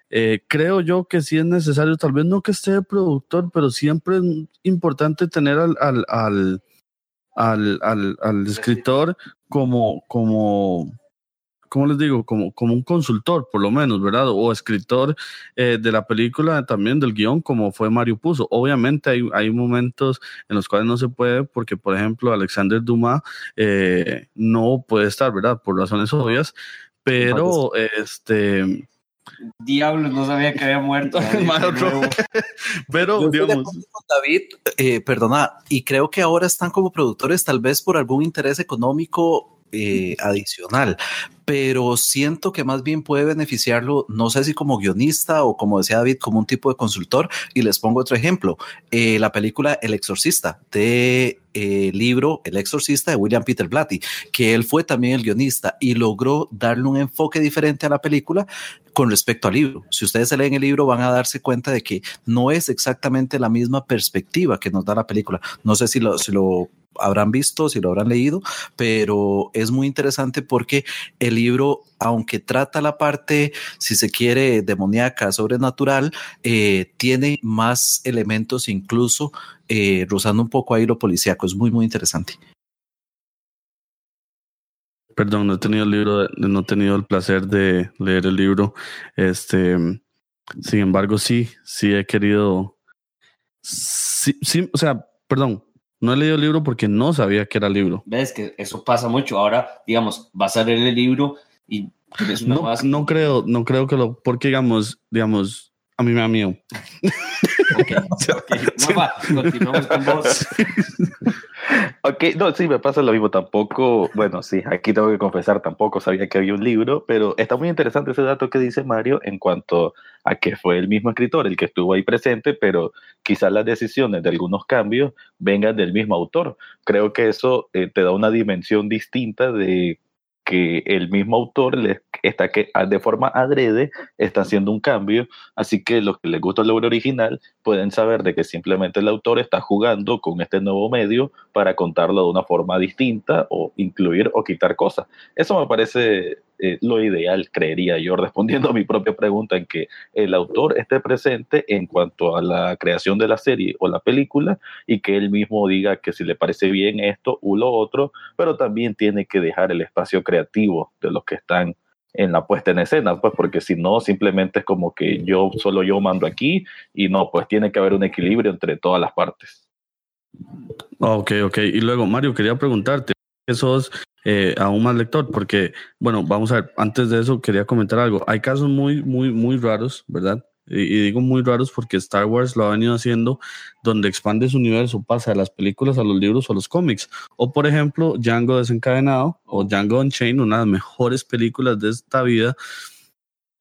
Eh, creo yo que sí es necesario, tal vez no que esté el productor, pero siempre es importante tener al, al, al, al, al, al escritor como, como, ¿cómo les digo? Como, como un consultor, por lo menos, ¿verdad? O escritor eh, de la película, también del guion, como fue Mario Puzo. Obviamente hay, hay momentos en los cuales no se puede, porque, por ejemplo, Alexander Dumas eh, no puede estar, ¿verdad? Por razones obvias, Pero, este. Diablos, no sabía que había muerto. <laughs> <laughs> Pero, digamos. David, eh, perdona, y creo que ahora están como productores, tal vez por algún interés económico eh, adicional, pero siento que más bien puede beneficiarlo, no sé si como guionista o como decía David, como un tipo de consultor. Y les pongo otro ejemplo, eh, la película El Exorcista de eh, libro El Exorcista de William Peter Blatty, que él fue también el guionista y logró darle un enfoque diferente a la película con respecto al libro. Si ustedes se leen el libro van a darse cuenta de que no es exactamente la misma perspectiva que nos da la película. No sé si lo, si lo habrán visto, si lo habrán leído, pero es muy interesante porque el libro, aunque trata la parte, si se quiere, demoníaca, sobrenatural, eh, tiene más elementos incluso eh, rozando un poco ahí lo policíaco. Es muy, muy interesante. Perdón, no he tenido el libro, no he tenido el placer de leer el libro. Este, sin embargo, sí, sí he querido. Sí, sí, o sea, perdón, no he leído el libro porque no sabía que era libro. Ves que eso pasa mucho. Ahora, digamos, vas a leer el libro y no, no creo, no creo que lo, porque digamos, digamos, a mí me da miedo. Ok, <laughs> continuamos con vos. <laughs> ok, no, sí, me pasa lo mismo. Tampoco, bueno, sí, aquí tengo que confesar, tampoco sabía que había un libro, pero está muy interesante ese dato que dice Mario en cuanto a que fue el mismo escritor el que estuvo ahí presente, pero quizás las decisiones de algunos cambios vengan del mismo autor. Creo que eso eh, te da una dimensión distinta de que el mismo autor le está que de forma adrede está haciendo un cambio, así que los que les gusta el obra original pueden saber de que simplemente el autor está jugando con este nuevo medio para contarlo de una forma distinta o incluir o quitar cosas. Eso me parece eh, lo ideal, creería yo, <laughs> respondiendo a mi propia pregunta, en que el autor esté presente en cuanto a la creación de la serie o la película y que él mismo diga que si le parece bien esto o lo otro, pero también tiene que dejar el espacio creativo de los que están en la puesta en escena, pues porque si no, simplemente es como que yo solo yo mando aquí y no, pues tiene que haber un equilibrio entre todas las partes. Ok, ok. Y luego, Mario, quería preguntarte, ¿esos eh, aún más lector, porque, bueno, vamos a ver, antes de eso quería comentar algo. Hay casos muy, muy, muy raros, ¿verdad? Y, digo muy raros porque Star Wars lo ha venido haciendo donde expande su universo, pasa de las películas a los libros o a los cómics. O por ejemplo, Django desencadenado o Django Unchained, una de las mejores películas de esta vida.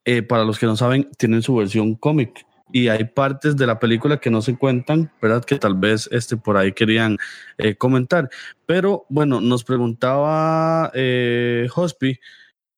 Eh, para los que no saben, tienen su versión cómic y hay partes de la película que no se cuentan, ¿verdad? Que tal vez este, por ahí querían eh, comentar. Pero bueno, nos preguntaba eh, Hospi,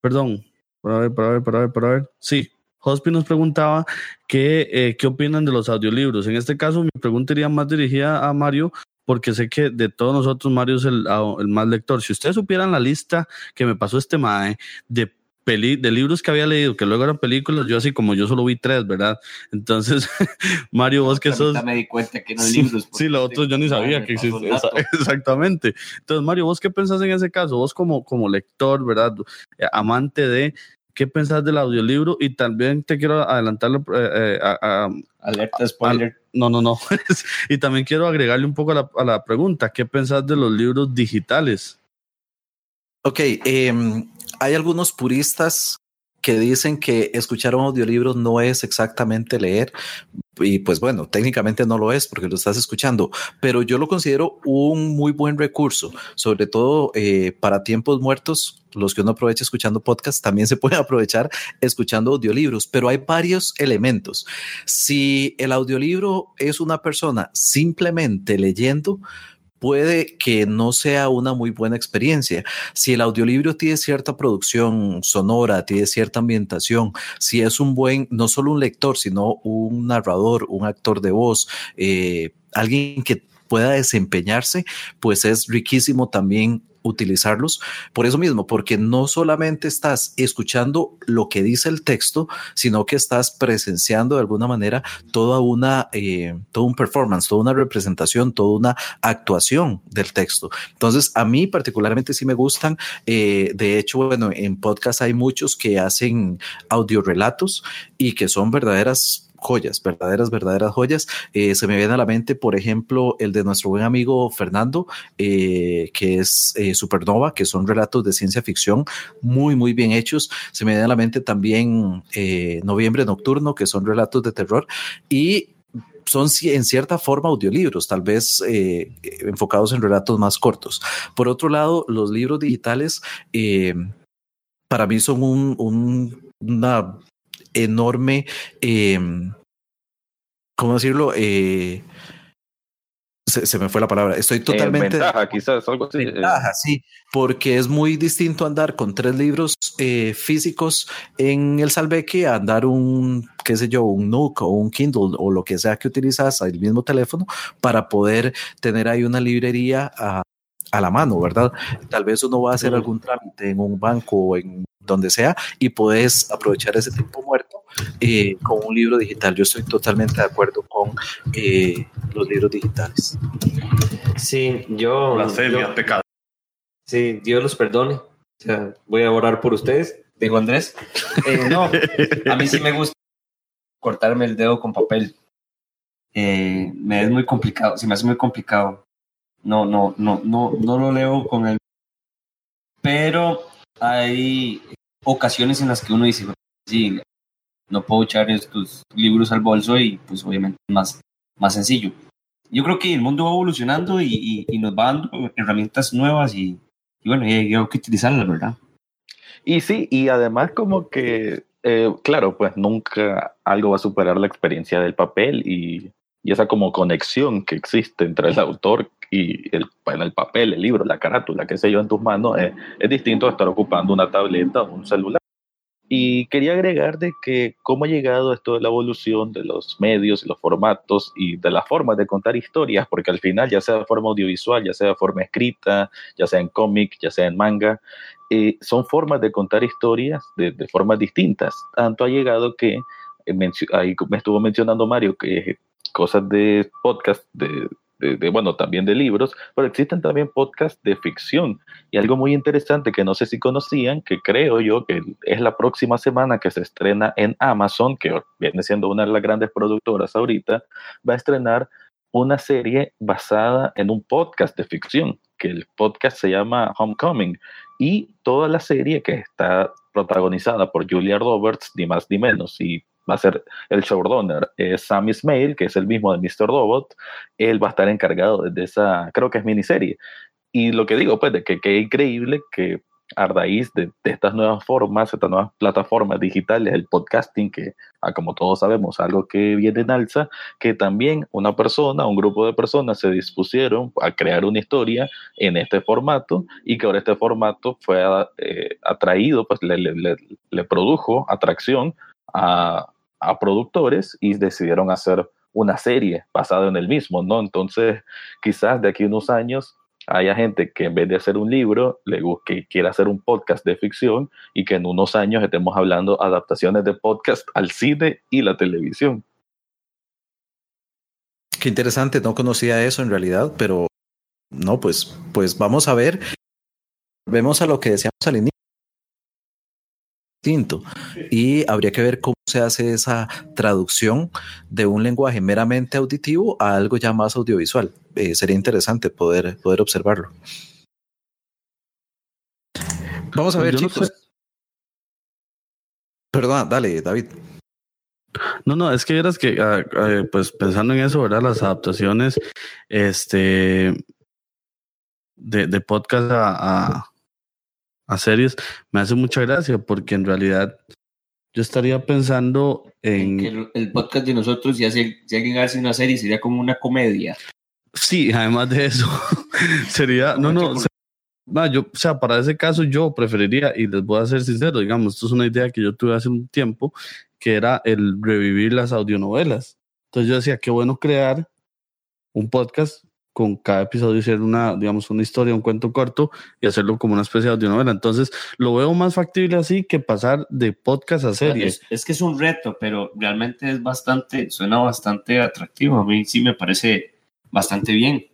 perdón, para ver, para ver, para ver, para ver. Sí, Hospi nos preguntaba que, eh, qué opinan de los audiolibros. En este caso, mi pregunta iría más dirigida a Mario, porque sé que de todos nosotros, Mario es el, el más lector. Si ustedes supieran la lista que me pasó este MAE de de libros que había leído, que luego eran películas, yo así como yo solo vi tres, ¿verdad? Entonces, <laughs> Mario, vos que sos... me di cuenta que eran libros. Sí, los otros yo ni sabía que existía. <laughs> Exactamente. Entonces, Mario, ¿vos qué pensás en ese caso? Vos como, como lector, ¿verdad? Eh, amante de... ¿Qué pensás del audiolibro? Y también te quiero adelantar eh, eh, a, Alerta spoiler. no, no, no. <laughs> y también quiero agregarle un poco a la, a la pregunta. ¿Qué pensás de los libros digitales? Ok, eh, hay algunos puristas que dicen que escuchar un audiolibro no es exactamente leer. Y pues bueno, técnicamente no lo es porque lo estás escuchando, pero yo lo considero un muy buen recurso, sobre todo eh, para tiempos muertos. Los que uno aprovecha escuchando podcast también se puede <laughs> aprovechar escuchando audiolibros, pero hay varios elementos. Si el audiolibro es una persona simplemente leyendo, puede que no sea una muy buena experiencia. Si el audiolibro tiene cierta producción sonora, tiene cierta ambientación, si es un buen, no solo un lector, sino un narrador, un actor de voz, eh, alguien que pueda desempeñarse, pues es riquísimo también utilizarlos por eso mismo, porque no solamente estás escuchando lo que dice el texto, sino que estás presenciando de alguna manera toda una, eh, todo un performance, toda una representación, toda una actuación del texto. Entonces, a mí particularmente sí me gustan. Eh, de hecho, bueno, en podcast hay muchos que hacen audiorelatos y que son verdaderas joyas, verdaderas, verdaderas joyas. Eh, se me viene a la mente, por ejemplo, el de nuestro buen amigo Fernando, eh, que es eh, Supernova, que son relatos de ciencia ficción muy, muy bien hechos. Se me viene a la mente también Noviembre Nocturno, que son relatos de terror. Y son en cierta forma audiolibros, tal vez enfocados en relatos más cortos. Por otro lado, los libros digitales para mí son un, una enorme, eh, ¿cómo decirlo? Eh, se, me fue la palabra. Estoy eh, totalmente. ventaja, quizás, algo así. Eh. Ventaja, sí, porque es muy distinto andar con tres libros físicos en el Salveque a andar un, qué sé yo, un Nook o un Kindle o lo que sea que utilizas, el mismo teléfono, para poder tener ahí una librería a, a la mano, ¿verdad? Tal vez uno va a hacer algún trámite en un banco o en donde sea y puedes aprovechar ese tiempo muerto eh, con un libro digital. Yo estoy totalmente de acuerdo con eh, los libros digitales. Sí, yo... Blasfemia, pecado. Sí, Dios los perdone. O sea, voy a orar por ustedes, dijo Andrés. Eh, no, a mí sí me gusta cortarme el dedo con papel. me es muy complicado, se me hace muy complicado. No, no, no, no, no lo leo con el. Pero hay ocasiones en las que uno dice, sí, no puedo echar estos libros al bolso y pues obviamente es más, más sencillo. Yo creo que el mundo va evolucionando y, y, nos va dando herramientas nuevas y, y bueno, hay, hay que utilizarlas, ¿verdad? Y sí, y además como que, eh, claro, pues nunca algo va a superar la experiencia del papel y, y esa como conexión que existe entre el <laughs> autor y el, el papel, el libro, la carátula, qué sé yo, en tus manos, es, es distinto a estar ocupando una tableta o un celular. Y quería agregar de que cómo ha llegado esto de la evolución de los medios y los formatos y de las formas de contar historias, porque al final, ya sea de forma audiovisual, ya sea de forma escrita, ya sea en cómic, ya sea en manga, eh, son formas de contar historias de, de, formas distintas. Tanto ha llegado que, eh, ahí me estuvo mencionando Mario, que cosas de podcast, de, bueno, también de libros, pero existen también podcasts de ficción. Y algo muy interesante que no sé si conocían, que creo yo que es la próxima semana que se estrena en Amazon, que viene siendo una de las grandes productoras ahorita, va a estrenar una serie basada en un podcast de ficción, que el podcast se llama Homecoming. Y toda la serie que está protagonizada por Julia Roberts, ni más ni menos, y va a ser el showrunner, es Sam Ismail, que es el mismo de Mr. Robot, él va a estar encargado de esa, creo que es miniserie. Y lo que digo, pues, de que, es increíble que a raíz de, estas nuevas formas, estas nuevas plataformas digitales, el podcasting, que ah, como todos sabemos, algo que viene en alza, que también una persona, un grupo de personas se dispusieron a crear una historia en este formato y que ahora este formato fue eh, atraído, pues le, le, le, produjo atracción a, a productores y decidieron hacer una serie basada en el mismo, ¿no? Entonces, quizás de aquí a unos años haya gente que en vez de hacer un libro, le que quiera hacer un podcast de ficción y que en unos años estemos hablando adaptaciones de podcast al cine y la televisión. Qué interesante, no conocía eso en realidad, pero no, pues, pues vamos a ver. Vemos a lo que decíamos al inicio distinto. Y habría que ver cómo se hace esa traducción de un lenguaje meramente auditivo a algo ya más audiovisual. Eh, sería interesante poder, poder observarlo. Vamos a ver, chicos. Perdón, dale, David. No, no, es que eras que, ah, ah, pues pensando en eso, ¿verdad? Las adaptaciones, este, de, de podcast a, a series, me hace mucha gracia porque en realidad yo estaría pensando en... el, podcast de nosotros, si, hace, si alguien hace una serie, sería como una comedia. Sí, además de eso, <laughs> sería... No, no, yo, o sea, para ese caso yo preferiría, y les voy a ser sincero, digamos, esto es una idea que yo tuve hace un tiempo, que era el revivir las audionovelas. Entonces yo decía, qué bueno crear un podcast con cada episodio ser una, digamos, una historia, un cuento corto y hacerlo como una especie de audionovela. Entonces, lo veo más factible así que pasar de podcast a serie. Es, que es un reto, pero realmente es bastante, suena bastante atractivo. A mí sí me parece bastante bien.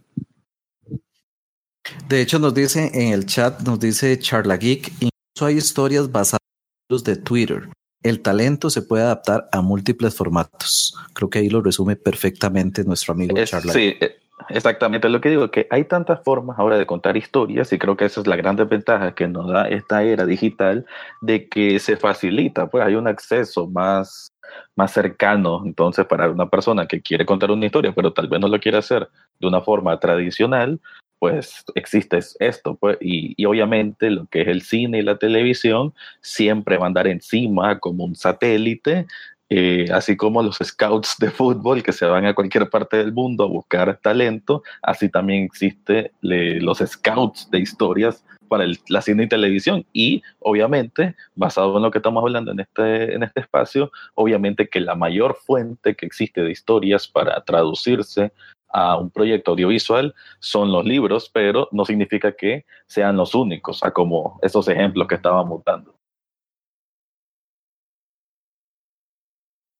De hecho, nos dice en el chat, nos dice Charla Geek, incluso hay historias basadas en los de Twitter. el talento se puede adaptar a múltiples formatos. Creo que ahí lo resume perfectamente nuestro amigo Charlie. Sí, eh, exactamente lo que digo, que hay tantas formas ahora de contar historias y creo que esa es la gran desventaja que nos da esta era digital de que se facilita, pues hay un acceso más más cercano, entonces para una persona que quiere contar una historia, pero tal vez no lo quiere hacer de una forma tradicional, pues existe esto, pues, y, y, obviamente lo que es el cine y la televisión siempre va a andar encima como un satélite, eh, así como los scouts de fútbol que se van a cualquier parte del mundo a buscar talento, así también existe los scouts de historias para el, la cine y televisión. Y obviamente, basado en lo que estamos hablando en este, en este espacio, obviamente que la mayor fuente que existe de historias para traducirse a un proyecto audiovisual son los libros, pero no significa que sean los únicos, a como esos ejemplos que estábamos dando.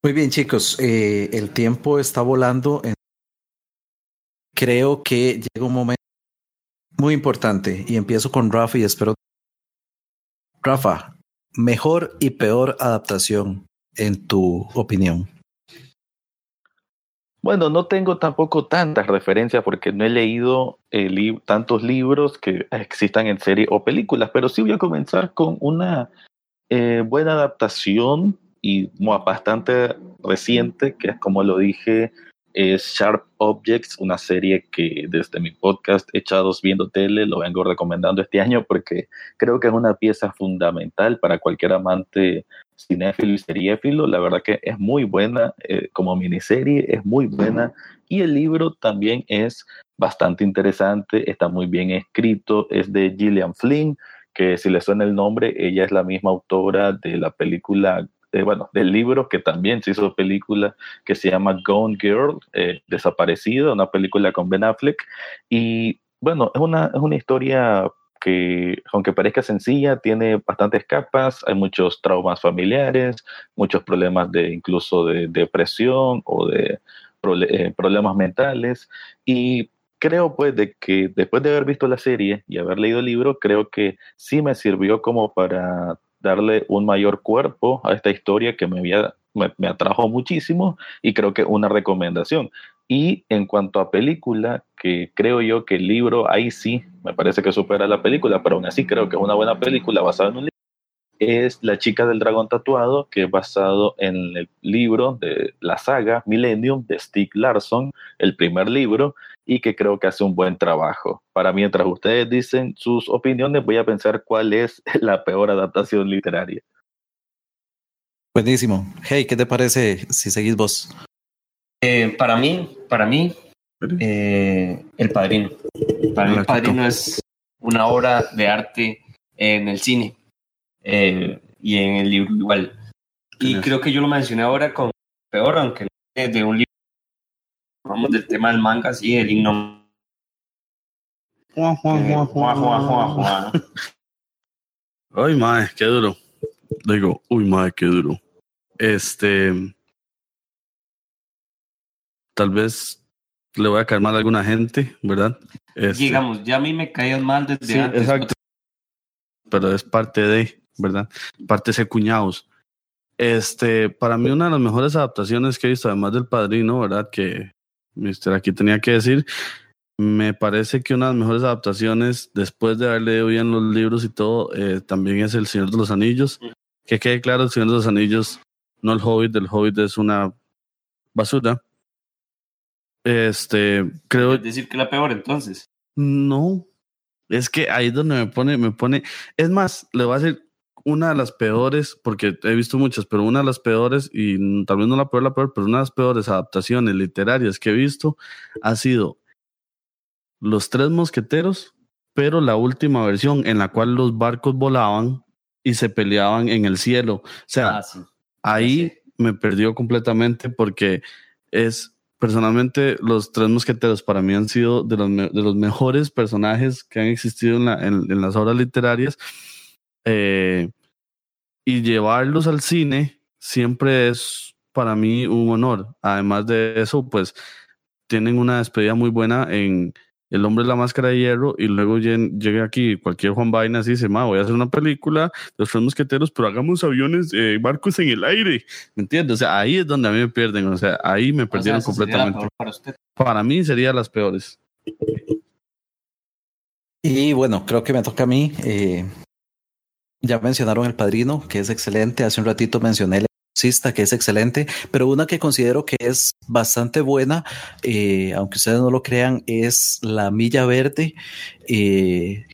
Muy bien, chicos, eh, el tiempo está volando. Creo que llega un momento muy importante y empiezo con Rafa y espero. Rafa, mejor y peor adaptación en tu opinión. Bueno, no tengo tampoco tantas referencias porque no he leído eh, tantos libros que existan en serie o películas, pero sí voy a comenzar con una eh, buena adaptación y bastante reciente, que es como lo dije, es Sharp Objects, una serie que desde mi podcast Echados Viendo Tele lo vengo recomendando este año porque creo que es una pieza fundamental para cualquier amante cinéfilo y seriéfilo. La verdad que es muy buena eh, como miniserie, es muy buena y el libro también es bastante interesante, está muy bien escrito, es de Gillian Flynn, que si le suena el nombre, ella es la misma autora de la película bueno, del libro que también se hizo película que se llama Gone Girl, eh, Desaparecida, una película con Ben Affleck. Y bueno, es una, es una historia que, aunque parezca sencilla, tiene bastantes capas, hay muchos traumas familiares, muchos problemas de incluso de depresión o de eh, problemas mentales. Y creo pues de que después de haber visto la serie y haber leído el libro, creo que sí me sirvió como para darle un mayor cuerpo a esta historia que me, había, me, atrajo muchísimo y creo que una recomendación. Y en cuanto a película, que creo yo que el libro ahí sí me parece que supera la película, pero aún así creo que es una buena película basada en un libro, es La chica del dragón tatuado, que es basado en el libro de la saga Millennium de Stieg Larsson, el primer libro, y que creo que hace un buen trabajo. Para mientras ustedes dicen sus opiniones, voy a pensar cuál es <laughs> la peor adaptación literaria. Buenísimo. Hey, ¿qué te parece si seguís vos? Eh, para mí, para mí, eh, El Padrino. Para mí, El Padrino es una obra de arte en el cine eh, y en el libro igual. Y creo que yo lo mencioné ahora con peor, aunque de un libro vamos del tema del manga, sí, el himno. Ay, madre, qué duro. Digo, uy, madre, qué duro. Este. Tal vez le voy a caer mal a alguna gente, ¿verdad? Este, Digamos, ya a mí me caían mal desde antes. Exacto. Pero es parte de, ¿verdad? Parte de ese cuñados. Este, para mí, una de las mejores adaptaciones que he visto, además del padrino, ¿verdad? Que Mister, aquí tenía que decir, me parece que una de las mejores adaptaciones, después de haber leído bien los libros y todo, eh, también es El Señor de los Anillos. Que quede claro, El Señor de los Anillos, no el Hobbit, el Hobbit es una basura. Este, creo. ¿Es decir que la peor entonces? No. Es que ahí es donde me pone, me pone. Es más, le voy a decir una de las peores, porque he visto muchas, pero una de las peores, y tal vez no la peor, la peor, pero una de las peores adaptaciones literarias que he visto ha sido Los Tres Mosqueteros, pero la última versión en la cual los barcos volaban y se peleaban en el cielo. O sea, ah, ahí me perdió completamente porque es personalmente los tres mosqueteros para mí han sido de los, de los mejores personajes que han existido en, la, en las obras literarias. Eh, y llevarlos al cine siempre es para mí un honor. Además de eso, pues tienen una despedida muy buena en, el hombre de la máscara de hierro y luego llega aquí cualquier Juan Vainas y dice, ma, voy a hacer una película los tres mosqueteros, pero hagamos aviones, eh, barcos en el aire, ¿me entiendes? O sea, ahí es donde a mí me pierden, o sea, ahí me perdieron completamente. Para, para mí sería las peores. Y bueno, creo que me toca a mí. Eh, ya mencionaron El Padrino, que es excelente. Hace un ratito mencioné El Exorcista, que es excelente, pero una que considero que es bastante buena, eh, aunque ustedes no lo crean, es La Milla Verde, eh,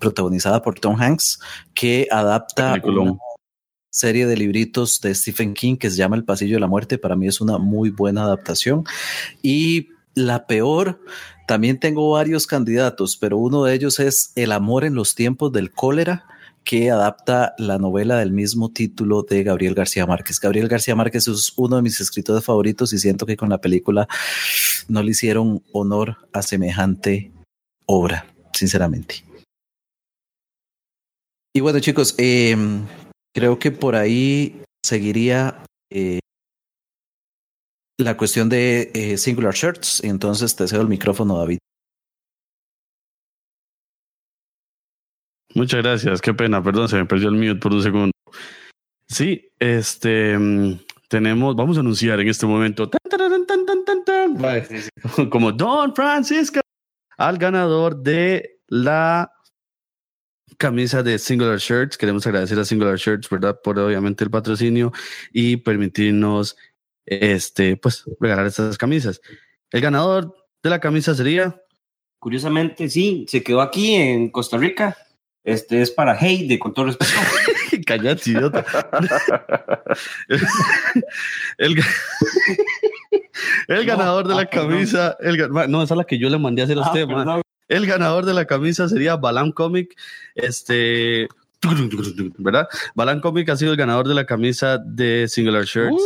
protagonizada por Tom Hanks, que adapta una serie de libritos de Stephen King que se llama El Pasillo de la Muerte. Para mí es una muy buena adaptación. Y la peor, también tengo varios candidatos, pero uno de ellos es El amor en los tiempos del cólera que adapta la novela del mismo título de Gabriel García Márquez. Gabriel García Márquez es uno de mis escritores favoritos y siento que con la película no le hicieron honor a semejante obra, sinceramente. Y bueno chicos, em, creo que por ahí seguiría eh, la cuestión de eh, Singular Shirts. Entonces te cedo el micrófono, David. Muchas gracias, qué pena, perdón, se me perdió el mute por un segundo. Sí, este mm, tenemos, vamos a anunciar en este momento, como Don Francisco, al ganador de la camisa de Singular Shirts. Queremos agradecer a Singular Shirts, ¿verdad? Por obviamente el patrocinio y permitirnos este, pues, regalar estas camisas. El ganador de la camisa sería. Curiosamente, sí, se quedó aquí en Costa Rica. Este es para Heide, con todo respeto. <laughs> Callate, idiota. <laughs> el, el, ganador de la ah, camisa. El, no, esa es la que yo le mandé a hacer a ah, usted, El ganador de la camisa sería Balam Comic. Este, ¿verdad? Balan Comic ha sido el ganador de la camisa de Singular Shirts.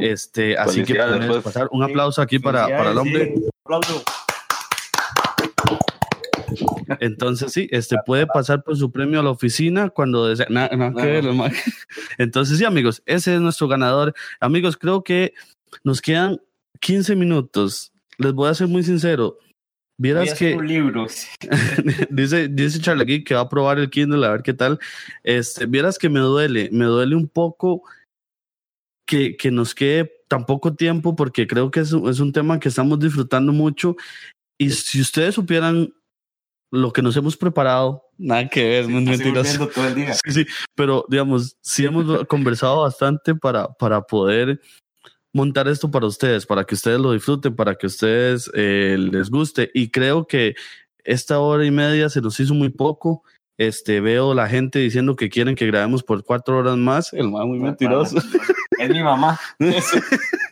Este, así que podemos pasar un aplauso aquí para, para el hombre. Entonces sí, este puede pasar por su premio a la oficina cuando desea. <laughs> Entonces sí, amigos, ese es nuestro ganador. Amigos, creo que nos quedan 15 minutos. Les voy a ser muy sincero. Vieras que. Libros. <laughs> dice, dice Charlie que va a probar el Kindle a ver qué tal. Este, vieras que me duele, me duele un poco que, que nos quede tan poco tiempo porque creo que es, es un tema que estamos disfrutando mucho. Y si ustedes supieran lo que nos hemos preparado, nada que ver, no mentiras. Todo el día. <laughs> Sí, sí, pero digamos, sí hemos conversado bastante para, para poder montar esto para ustedes, para que ustedes lo disfruten, para que ustedes eh, les guste. Y creo que esta hora y media se nos hizo muy poco. Este, veo la gente diciendo que quieren que grabemos por cuatro horas más. El más muy mentiroso. Es mi mamá. <laughs> <laughs>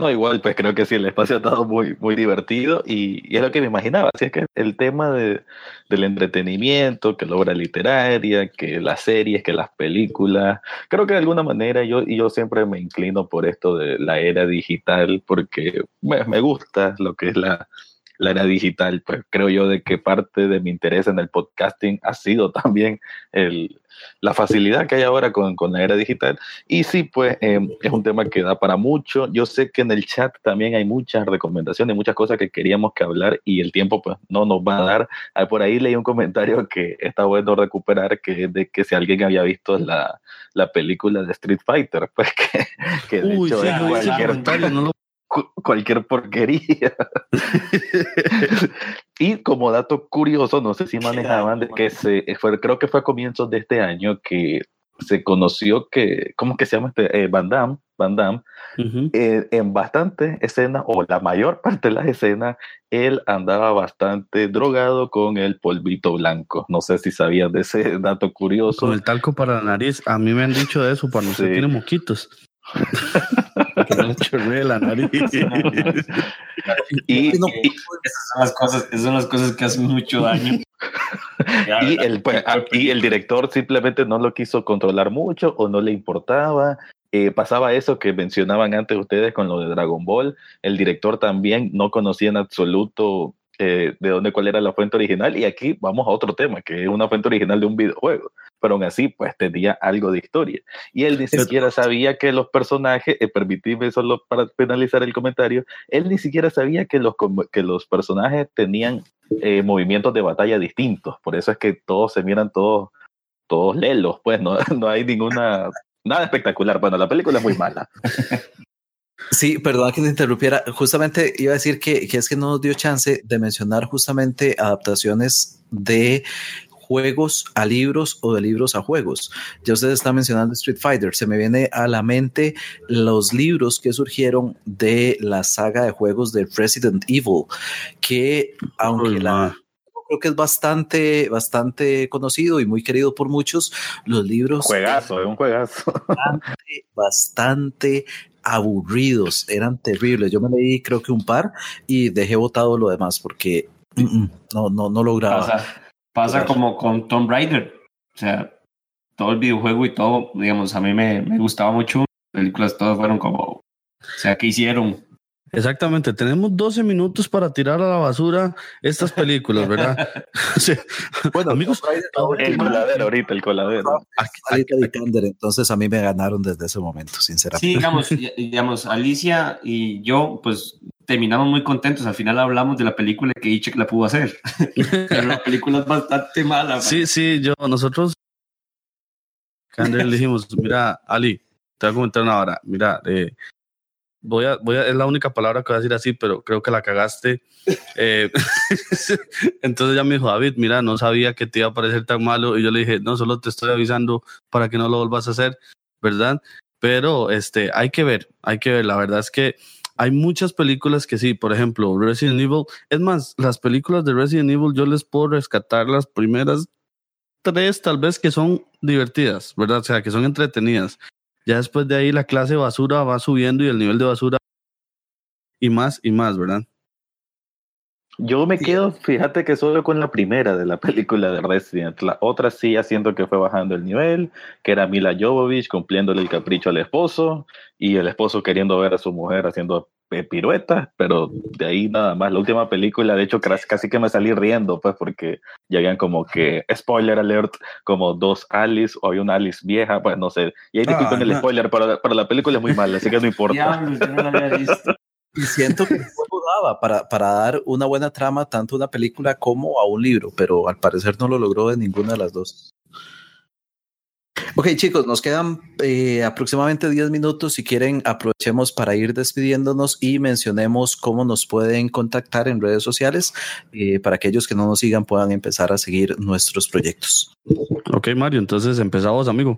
No, igual, pues creo que sí, el espacio ha estado muy, muy divertido y, es lo que me imaginaba. Así es que el tema de, del entretenimiento, que la obra literaria, que las series, que las películas, creo que de alguna manera yo, y yo siempre me inclino por esto de la era digital porque me gusta lo que es la, la era digital, pues creo yo de que parte de mi interés en el podcasting ha sido <laughs> también el, la facilidad que hay ahora con, con la era digital. Y sí, pues em, es un tema que da para mucho. Yo sé que en el chat también hay muchas recomendaciones, muchas cosas que queríamos que hablar y el tiempo pues no nos va a dar. Ah, por ahí leí un comentario <laughs> que está bueno recuperar, que es de que si alguien había visto la, la película de Street Fighter, <laughs> pues que, que de hecho es cualquier, no lo cualquier porquería. <laughs> y como dato curioso, no sé si manejaban de que se fue, creo que fue a comienzos de este año que se conoció que, ¿cómo que se llama este? Eh, Van Damme, Van Damme eh, en bastantes escenas, o la mayor parte de las escenas, él andaba bastante drogado con el polvito blanco. No sé si sabías de ese <laughs> dato curioso. Con el talco para la nariz, a mí me han dicho de eso, para no se tiene mosquitos. <laughs> que no chorre la nariz. <laughs> y, esas, son las cosas, esas son las cosas que hacen mucho daño. <laughs> y, el, y el director simplemente no lo quiso controlar mucho o no le importaba. Eh, pasaba eso que mencionaban antes ustedes con lo de Dragon Ball. El director también no conocía en absoluto eh, de dónde cuál era la fuente original. Y aquí vamos a otro tema, que es una fuente original de un videojuego. Pero aún así, pues tenía algo de historia. Y él ni siquiera sabía que los personajes, eh, permitidme solo para finalizar el comentario, él ni siquiera sabía que los, que los personajes tenían eh, movimientos de batalla distintos. Por eso es que todos se miran todos, todos lelos, pues no, <laughs> no hay ninguna, nada espectacular. Bueno, la película es muy mala. Sí, perdón que te interrumpiera. Justamente iba a decir que, que, es que no nos dio chance de mencionar justamente adaptaciones de juegos a libros o de libros a juegos. Ya ustedes están mencionando Street Fighter. Se me viene a la mente los libros que surgieron de la saga de juegos de Resident Evil, que aunque la creo que es bastante, bastante conocido y muy querido por muchos. Los libros. Juegazo, es un juegazo. Bastante, bastante aburridos, eran terribles. Yo me leí creo que un par y dejé botado lo demás porque mm, mm, no, no, no lograba. Pasa como con Tomb Raider. O sea, todo el videojuego y todo, digamos, a mí me, me gustaba mucho. Películas todas fueron como, o sea, ¿qué hicieron? Exactamente, tenemos 12 minutos para tirar a la basura estas películas, ¿verdad? <laughs> <laughs> sí. Bueno, amigos, el coladero ahorita, el coladero. Entonces a mí me ganaron desde ese momento, sinceramente. Sí, digamos, digamos, Alicia y yo, pues terminamos muy contentos. Al final hablamos de la película que Ichek la pudo hacer. <laughs> Pero la película es bastante mala. Sí, sí, yo, nosotros, le dijimos, mira, Ali, te voy a comentar una hora, mira, eh, voy a, voy a, es la única palabra que voy a decir así, pero creo que la cagaste. Eh, <laughs> entonces ya me dijo, David, mira, no sabía que te iba a parecer tan malo. Y yo le dije, no, solo te estoy avisando para que no lo vuelvas a hacer, ¿verdad? Pero este, hay que ver, hay que ver. La verdad es que hay muchas películas que sí, por ejemplo, Resident Evil. Es más, las películas de Resident Evil yo les puedo rescatar las primeras tres, tal vez que son divertidas, ¿verdad? O sea, que son entretenidas. Ya después de ahí la clase basura va subiendo y el nivel de basura y más y más, ¿verdad? Yo me quedo, fíjate que solo con la primera de la película de Resident. La otra sí ya siento que fue bajando el nivel, que era Mila Jovovich cumpliéndole el capricho al esposo y el esposo queriendo ver a su mujer haciendo piruetas, pero de ahí nada más. La última película, de hecho, casi que me salí riendo, pues, porque ya habían como que, spoiler alert, como dos Alice, o había una Alice vieja, pues no sé. Y ahí disculpen el spoiler, pero, pero, la película es muy mala, así que no importa. Y siento que daba para, para dar una buena trama tanto a una película como a un libro, pero al parecer no lo logró de ninguna de las dos. Ok, chicos, nos quedan eh, aproximadamente 10 minutos. Si quieren, aprovechemos para ir despidiéndonos y mencionemos cómo nos pueden contactar en redes sociales eh, para que aquellos que no nos sigan puedan empezar a seguir nuestros proyectos. Ok, Mario, entonces empezamos, amigo.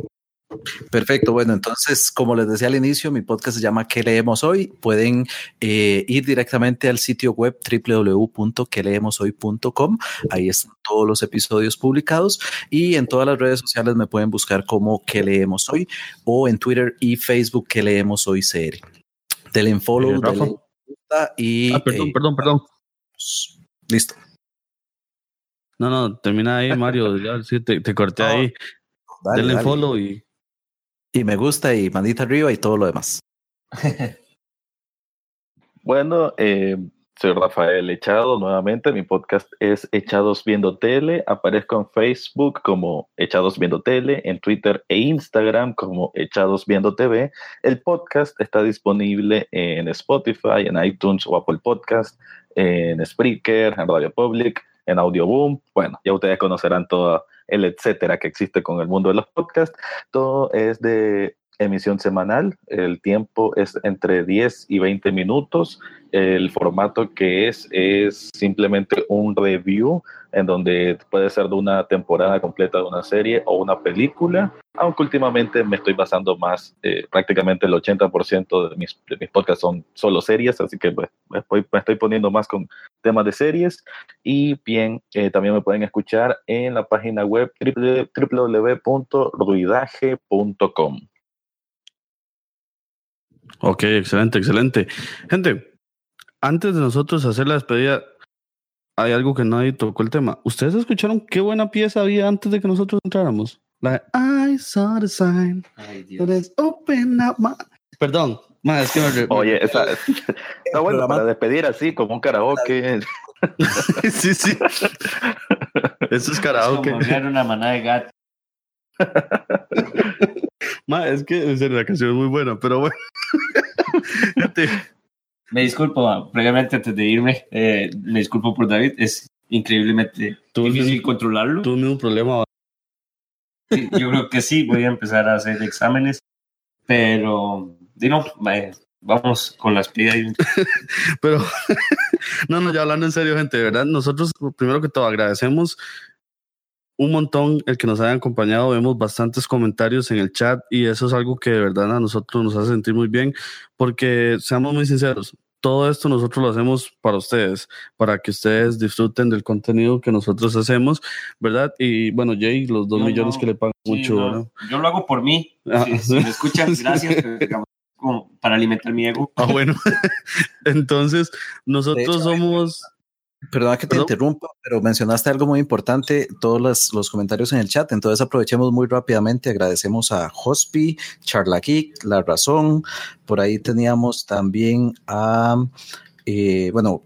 Perfecto, bueno, entonces, como les decía al inicio, mi podcast se llama ¿Qué leemos hoy? Pueden eh, ir directamente al sitio web www.queleemoshoy.com, ahí están todos los episodios publicados y en todas las redes sociales me pueden buscar como ¿Qué leemos hoy? o en Twitter y Facebook ¿Qué leemos hoy CR. Denle follow, y... Ah, perdón, eh, perdón, perdón. Listo. No, no, termina ahí, Mario, ya sí, te, te corté ahí. Denle follow y y me gusta y mandita arriba y todo lo demás. <laughs> bueno, eh, soy Rafael Echado nuevamente. Mi podcast es Echados Viendo Tele. Aparezco en Facebook como Echados Viendo Tele, en Twitter e Instagram como Echados Viendo TV. El podcast está disponible en Spotify, en iTunes o Apple Podcast, en Spreaker, en Radio Public, en Audioboom. Bueno, ya ustedes conocerán toda el etcétera que existe con el mundo de los podcasts. Todo es de emisión semanal, el tiempo es entre 10 y 20 minutos, el formato que es es simplemente un review en donde puede ser de una temporada completa de una serie o una película, aunque últimamente me estoy basando más, eh, prácticamente el 80% de mis, de mis podcasts son solo series, así que pues, me, estoy, poniendo más con temas de series y bien, eh, también me pueden escuchar en la página web www.ruidaje.com. Ok, excelente, excelente. Gente, antes de nosotros hacer la despedida, hay algo que nadie tocó el tema. ¿Ustedes escucharon qué buena pieza había antes de que nosotros entráramos? La de I saw the sign. Ay, Dios. Open up my... Perdón, más es que me... Oye, esa, <laughs> <laughs> está bueno para despedir así, como un karaoke. sí, sí. Eso es karaoke. Es como una manada de gatos. <laughs> Ma, es que en serio, la canción es muy buena, pero bueno. Gente, Me disculpo, previamente antes de irme, eh, me disculpo por David, es increíblemente Tú- difícil controlarlo. tuve mismo problema. <laughs> Yo creo que sí, voy a empezar a hacer exámenes, pero no, eh, vamos con las piedras. <laughs> Pero, <laughs> no, no, ya hablando en serio, gente, de verdad, nosotros primero que todo agradecemos un montón el que nos hayan acompañado. Vemos bastantes comentarios en el chat y eso es algo que de verdad a nosotros nos hace sentir muy bien porque seamos muy sinceros. Todo esto nosotros lo hacemos para ustedes, para que ustedes disfruten del contenido que nosotros hacemos, ¿verdad? Y bueno, Jay, los dos No, millones no, que le pagan Sí, mucho, no, ¿verdad? yo lo hago por mí. Ah. Si, si me escuchan, <laughs> gracias, pero, digamos, como para alimentar mi ego. Ah, bueno. <laughs> Entonces, nosotros hecho, somos... Perdona que te ¿Perdón? interrumpa, pero mencionaste algo muy importante, todos los, los comentarios en el chat, entonces aprovechemos muy rápidamente, agradecemos a Hospi, Charla Geek, La Razón, por ahí teníamos también a, eh, bueno,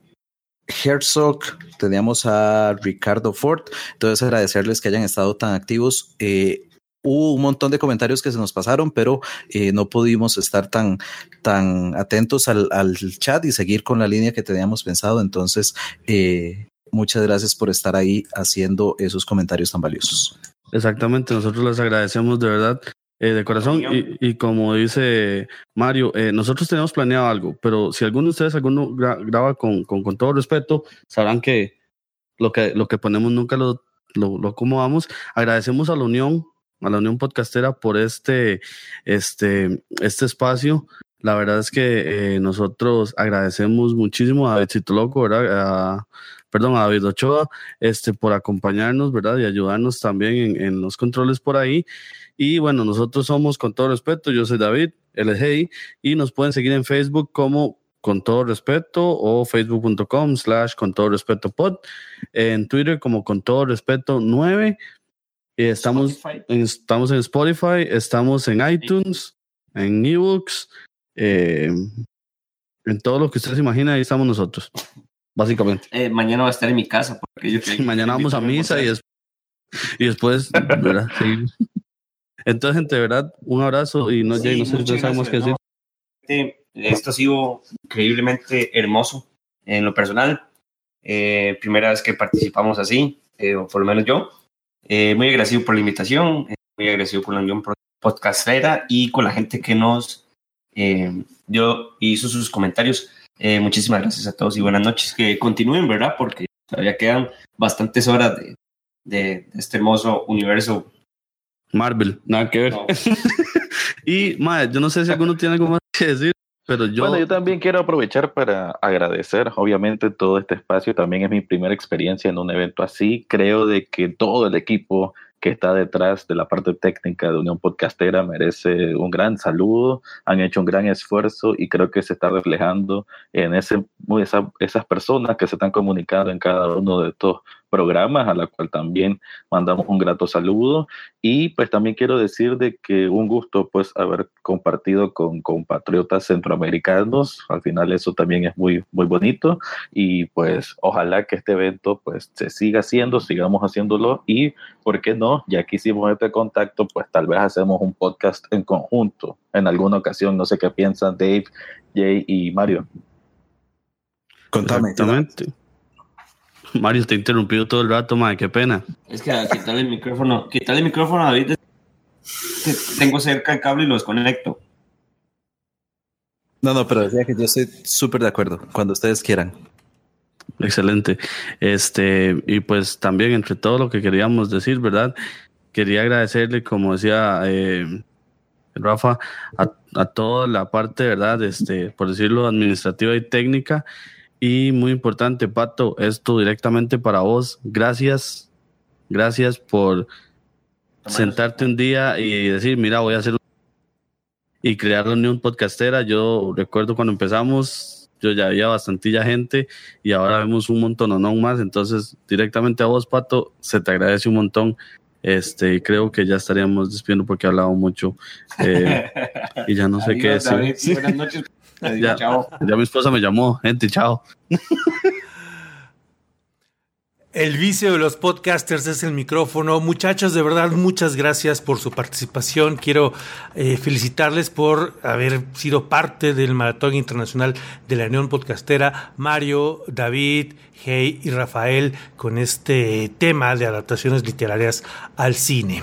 Herzog, teníamos a Ricardo Ford, entonces agradecerles que hayan estado tan activos. Eh, hubo un montón de comentarios que se nos pasaron, pero eh, no pudimos estar tan, tan atentos al, al chat y seguir con la línea que teníamos pensado. Entonces, eh, muchas gracias por estar ahí haciendo esos comentarios tan valiosos. Exactamente, nosotros les agradecemos de verdad, eh, de corazón. Y, como dice Mario, eh, nosotros tenemos planeado algo, pero si alguno de ustedes alguno gra- graba con, con, con todo respeto, sabrán que lo que, lo que ponemos nunca lo, lo, lo acomodamos. Agradecemos a la Unión, a la Unión Podcastera por este, este, este espacio. La verdad es que eh, nosotros agradecemos muchísimo a Davidcito Loco, ¿verdad? Perdón, a David Ochoa, este, por acompañarnos, ¿verdad? Y ayudarnos también en, los controles por ahí. Y bueno, nosotros somos, con todo respeto, yo soy David, LGI, y nos pueden seguir en Facebook como con todo respeto o facebook.com slash con todo respeto pod, en Twitter como con todo respeto 9. Y estamos, Spotify. en, estamos en Spotify, estamos en iTunes, en ebooks, eh, en todo lo que ustedes imaginan, ahí estamos nosotros, básicamente. Eh, mañana va a estar en mi casa. Porque yo Mañana vamos a misa y, des- y después, ¿verdad? Seguimos. Entonces, gente, verdad, un abrazo y no, Sí, Jay, no sé si que gracias, decir. Esto ha sido increíblemente hermoso en lo personal. Eh, primera vez que participamos así, eh, o por lo menos yo. Eh, muy agradecido por la invitación, eh, muy agradecido por la unión podcastera y con la gente que nos eh, dio hizo sus comentarios. Eh, muchísimas gracias a todos y buenas noches. Que continúen, ¿verdad? Porque todavía quedan bastantes horas de, de este hermoso universo. Marvel, nada que ver. No. <laughs> y, madre, yo no sé si alguno tiene algo más que decir, pero yo. Bueno, yo también quiero aprovechar para agradecer, obviamente, todo este espacio. También es mi primera experiencia en un evento así. Creo de que todo el equipo que está detrás de la parte técnica de Unión Podcastera merece un gran saludo. Han hecho un gran esfuerzo y creo que se está reflejando en ese, esa- esas personas que se están comunicando en cada uno de estos programas, a la cual también mandamos un grato saludo. Y pues también quiero decir de que un gusto pues haber compartido con compatriotas centroamericanos. Al final eso también es muy, muy bonito. Y pues ojalá que este evento pues se siga haciendo, sigamos haciéndolo y, ¿por qué no? Ya que hicimos este contacto, pues tal vez hacemos un podcast en conjunto en alguna ocasión. No sé qué piensan Dave, Jay y Mario. Contame. Exactamente. <laughs> Mario, te he interrumpido todo el rato, madre, qué pena. Es que a quitarle el micrófono, quitarle el micrófono a David. Tengo cerca el cable y lo desconecto. No, no, pero decía que yo estoy súper de acuerdo, cuando ustedes quieran. Excelente. Este, y pues también entre todo lo que queríamos decir, ¿verdad? Quería agradecerle, como decía eh, Rafa, a, a toda la parte, ¿verdad? Este, por decirlo, administrativa y técnica. Y muy importante, Pato, esto directamente para vos. Gracias. Gracias por sentarte un día y decir, mira, voy a hacer un- y crear la unión podcastera. Yo recuerdo cuando empezamos, yo ya había bastantilla gente y ahora vemos un montón o no más. Entonces, directamente a vos, Pato, se te agradece un montón. Este, creo que ya estaríamos despidiendo porque he hablado mucho eh, <laughs> y ya no sé qué decir. David. Buenas noches. <laughs> Ya. Chao. Ya mi esposa me llamó, gente, chao. El vicio de los podcasters es el micrófono. Muchachos, de verdad, muchas gracias por su participación. Quiero eh, felicitarles por haber sido parte del Maratón Internacional de la Unión Podcastera. Mario, David, Hey y Rafael con este tema de adaptaciones literarias al cine.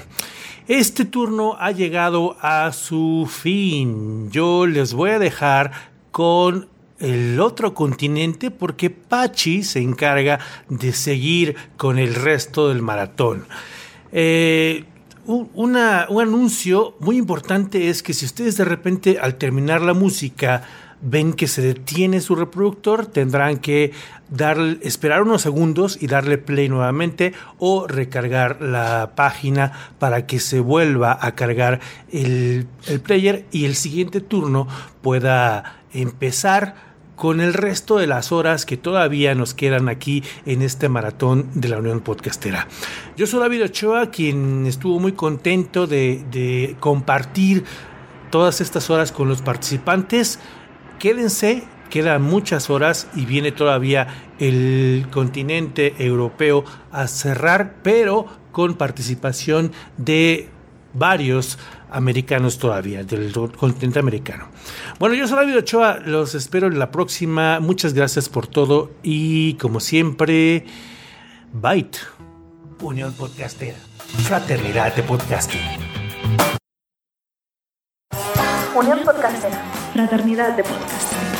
Este turno ha llegado a su fin. Yo les voy a dejar con el otro continente porque Pachi se encarga de seguir con el resto del maratón. Eh, un anuncio muy importante es que si ustedes de repente al terminar la música ven que se detiene su reproductor, tendrán que esperar unos segundos y darle play nuevamente o recargar la página para que se vuelva a cargar el, el player y el siguiente turno pueda empezar con el resto de las horas que todavía nos quedan aquí en este maratón de la Unión Podcastera. Yo soy David Ochoa, quien estuvo muy contento de, de compartir todas estas horas con los participantes. Quédense, quedan muchas horas y viene todavía el continente europeo a cerrar, pero con participación de varios americanos todavía, del continente americano. Bueno, yo soy David Ochoa, los espero en la próxima. Muchas gracias por todo y como siempre, Byte, Unión Podcastera, Fraternidad de Podcasting. Unión Podcastera, Fraternidad de Podcasting.